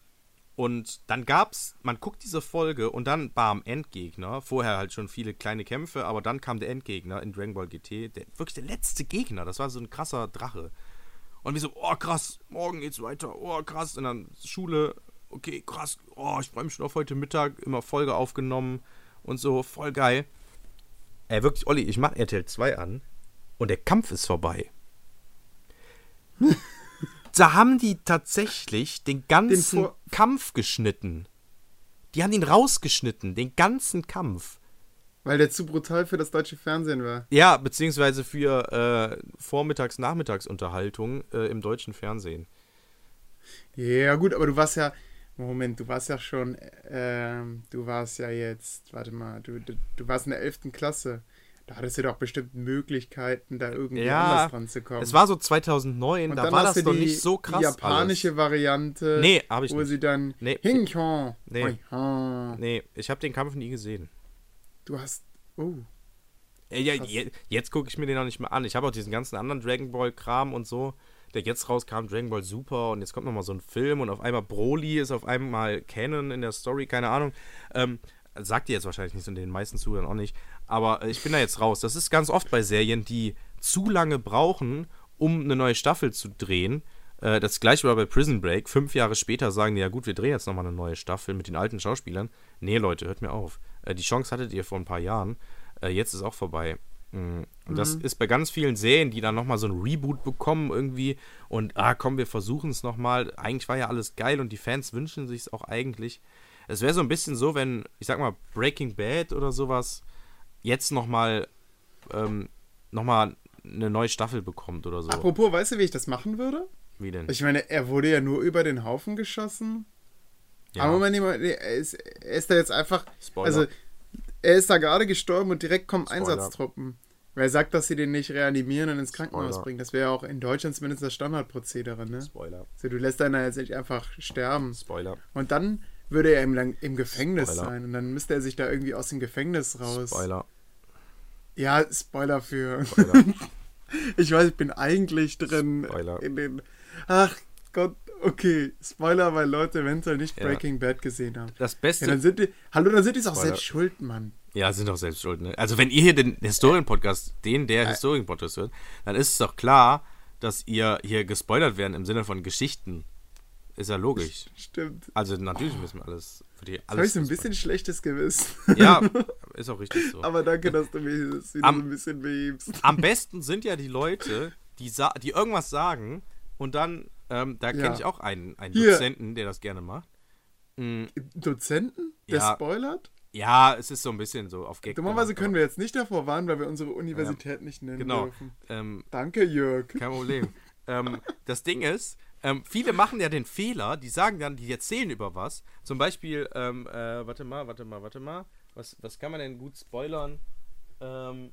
und dann gab's, man guckt diese Folge und dann bam, Endgegner. Vorher halt schon viele kleine Kämpfe, aber dann kam der Endgegner in Dragon Ball GT. Der, wirklich der letzte Gegner. Das war so ein krasser Drache. Und wir so, oh krass, morgen geht's weiter, oh krass. Und dann Schule, okay, krass, oh, ich freue mich schon auf heute Mittag, immer Folge aufgenommen und so, voll geil. Ey, wirklich, Olli, ich mach RTL 2 an und der Kampf ist vorbei. da haben die tatsächlich den ganzen Vor- Kampf geschnitten. Die haben ihn rausgeschnitten, den ganzen Kampf. Weil der zu brutal für das deutsche Fernsehen war. Ja, beziehungsweise für äh, Vormittags-Nachmittagsunterhaltung äh, im deutschen Fernsehen. Ja, gut, aber du warst ja. Moment, du warst ja schon. Ähm, du warst ja jetzt. Warte mal, du, du, du warst in der 11. Klasse. Da hattest du doch bestimmt Möglichkeiten, da irgendwie Ja, anders dran zu kommen. Es war so 2009, Und da war das die, nicht so krass. Die japanische Variante. Alles. Nee, habe ich Wo nicht. sie dann. Nee. Hinchon. Nee. Nee, ich habe den Kampf nie gesehen. Du hast. Oh. Ja, Krass. je, jetzt gucke ich mir den noch nicht mal an. Ich habe auch diesen ganzen anderen Dragon Ball Kram und so, der jetzt rauskam, Dragon Ball Super und jetzt kommt noch mal so ein Film und auf einmal Broly ist auf einmal Canon in der Story, keine Ahnung. Ähm, sagt ihr jetzt wahrscheinlich nicht und den meisten Zuhörern auch nicht, aber äh, ich bin da jetzt raus. Das ist ganz oft bei Serien, die zu lange brauchen, um eine neue Staffel zu drehen. Äh, das gleiche war bei Prison Break. Fünf Jahre später sagen die, ja gut, wir drehen jetzt nochmal eine neue Staffel mit den alten Schauspielern. Nee, Leute, hört mir auf. Äh, die Chance hattet ihr vor ein paar Jahren. Äh, jetzt ist auch vorbei. Mm, Und das ist bei ganz vielen Serien, die dann nochmal so ein Reboot bekommen irgendwie und ah komm, wir versuchen es nochmal. Eigentlich war ja alles geil und die Fans wünschen sich es auch eigentlich. Es wäre so ein bisschen so, wenn, ich sag mal, Breaking Bad oder sowas jetzt nochmal ähm, nochmal eine neue Staffel bekommt oder so. Apropos, weißt du, wie ich das machen würde? Wie denn? Ich meine, er wurde ja nur über den Haufen geschossen. Ja. Aber Moment, Moment, nee, er ist, er ist da jetzt einfach. Spoiler. Also, er ist da gerade gestorben und direkt kommen Spoiler. Einsatztruppen. Wer sagt, dass sie den nicht reanimieren und ins Krankenhaus Spoiler. bringen? Das wäre ja auch in Deutschland zumindest das Standardprozedere, ne? Spoiler. Also, du lässt einer jetzt nicht einfach sterben. Spoiler. Und dann würde er im, Lang- im Gefängnis Spoiler. sein und dann müsste er sich da irgendwie aus dem Gefängnis raus. Spoiler. Ja, Spoiler für. Spoiler. Ich weiß, ich bin eigentlich drin Spoiler. in den. Ach Gott, okay. Spoiler, weil Leute eventuell nicht Ja. Breaking Bad gesehen haben. Das Ja, Beste. dann sind die. Hallo, dann sind die es auch selbst schuld, Mann. Ja, sind doch selbst schuld, ne? Also wenn ihr hier den Historien-Podcast, den der Historien-Podcast hört, dann ist es doch klar, dass ihr hier gespoilert werden im Sinne von Geschichten. Ist ja logisch. Stimmt. Also natürlich müssen wir alles für die Jetzt habe alles. ich ein bisschen schlechtes Gewissen. Ja, ist auch richtig so. Aber danke, dass du mir das wieder Am- so ein bisschen behebst. Am besten sind ja die Leute, die, die irgendwas sagen und dann, ähm, da Ja. kenne ich auch einen, einen Hier. Dozenten, der das gerne macht. Mm, Dozenten? Der Ja. spoilert? ja, es ist so ein bisschen so auf Gag. Dummerweise gemacht, können wir jetzt nicht davor warnen, weil wir unsere Universität nicht nennen Genau. dürfen. Ähm, Danke, Jörg. Kein Problem. ähm, das Ding ist, ähm, viele machen ja den Fehler, die sagen dann, die erzählen über was. Zum Beispiel, ähm, äh, warte mal, warte mal, warte mal. Was, was kann man denn gut spoilern? Ähm,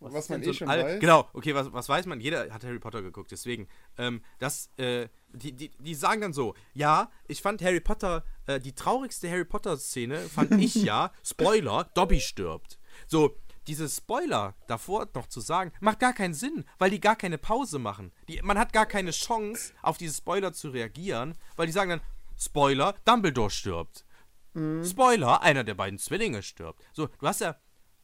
Was ist man eh schon Al- weiß. Genau, okay, was, was weiß man? Jeder hat Harry Potter geguckt, deswegen. Ähm, das, äh, die, die, die sagen dann so, ja, ich fand Harry Potter, äh, die traurigste Harry Potter-Szene fand ich ja, Spoiler, Dobby stirbt. So, diese Spoiler davor noch zu sagen, macht gar keinen Sinn, weil die gar keine Pause machen. Die, man hat gar keine Chance, auf diese Spoiler zu reagieren, weil die sagen dann, Spoiler, Dumbledore stirbt. Spoiler, einer der beiden Zwillinge stirbt. So, du hast ja,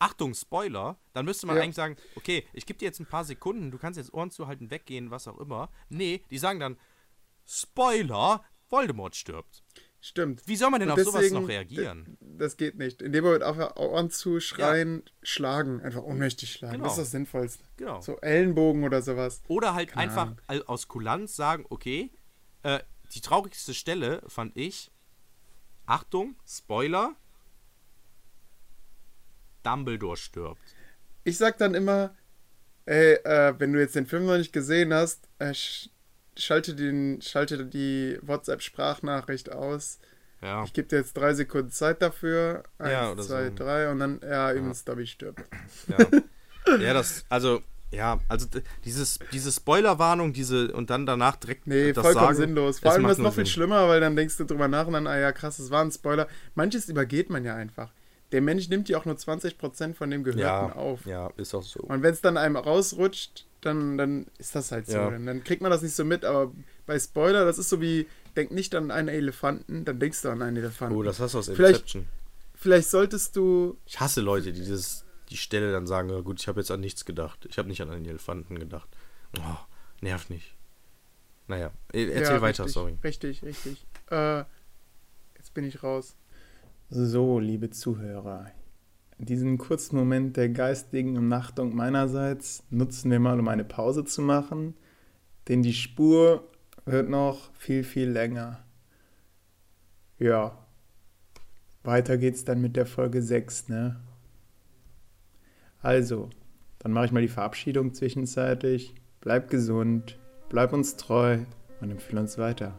Achtung, Spoiler, dann müsste man Ja. eigentlich sagen, okay, ich gebe dir jetzt ein paar Sekunden, du kannst jetzt Ohren zuhalten, weggehen, was auch immer. Nee, die sagen dann, Spoiler, Voldemort stirbt. Stimmt. Wie soll man denn Und auf sowas noch reagieren? Das geht nicht. In dem Moment auf Ohren zu schreien, schlagen. Einfach ohnmächtig schlagen. Genau. Das ist das Sinnvollste. Genau. So Ellenbogen oder sowas. Oder halt Keine einfach Ahnung. aus Kulanz sagen, okay, äh, die traurigste Stelle fand ich, Achtung, Spoiler, Dumbledore stirbt. Ich sag dann immer, ey, äh, wenn du jetzt den Film noch nicht gesehen hast, äh, sch schalte, den, schalte die WhatsApp-Sprachnachricht aus. Ja, Ich gebe dir jetzt drei Sekunden Zeit dafür. Eins, Ja, oder zwei, so. drei und dann, ja, übrigens, Dobby stirbt. ja. ja, das, also, ja, also dieses, diese Spoilerwarnung, diese und dann danach direkt Nee, das vollkommen sagen, sinnlos. Vor es allem ist nur noch viel Sinn. schlimmer, weil dann denkst du drüber nach und dann, ah ja, krass, das war ein Spoiler. Manches übergeht man ja einfach. Der Mensch nimmt ja auch nur 20% von dem Gehörten Ja, auf. ja, ist auch so. Und wenn es dann einem rausrutscht, dann, dann ist das halt so. Ja. Dann, dann kriegt man das nicht so mit, aber bei Spoiler, das ist so wie, denk nicht an einen Elefanten, dann denkst du an einen Elefanten. Oh, das hast du aus Vielleicht- Inception. Vielleicht solltest du, Ich hasse Leute, die dieses, die Stelle dann sagen, gut, ich habe jetzt an nichts gedacht. Ich habe nicht an einen Elefanten gedacht. Oh, nervt nicht. Naja, e- erzähl ja, weiter, richtig, sorry. Richtig, richtig. Äh, jetzt bin ich raus. So, liebe Zuhörer, diesen kurzen Moment der geistigen Umnachtung meinerseits nutzen wir mal, um eine Pause zu machen, denn die Spur wird noch viel, viel länger. Ja, weiter geht's dann mit der Folge 6, ne? Also, dann mache ich mal die Verabschiedung zwischenzeitlich. Bleib gesund, bleib uns treu und empfehle uns weiter.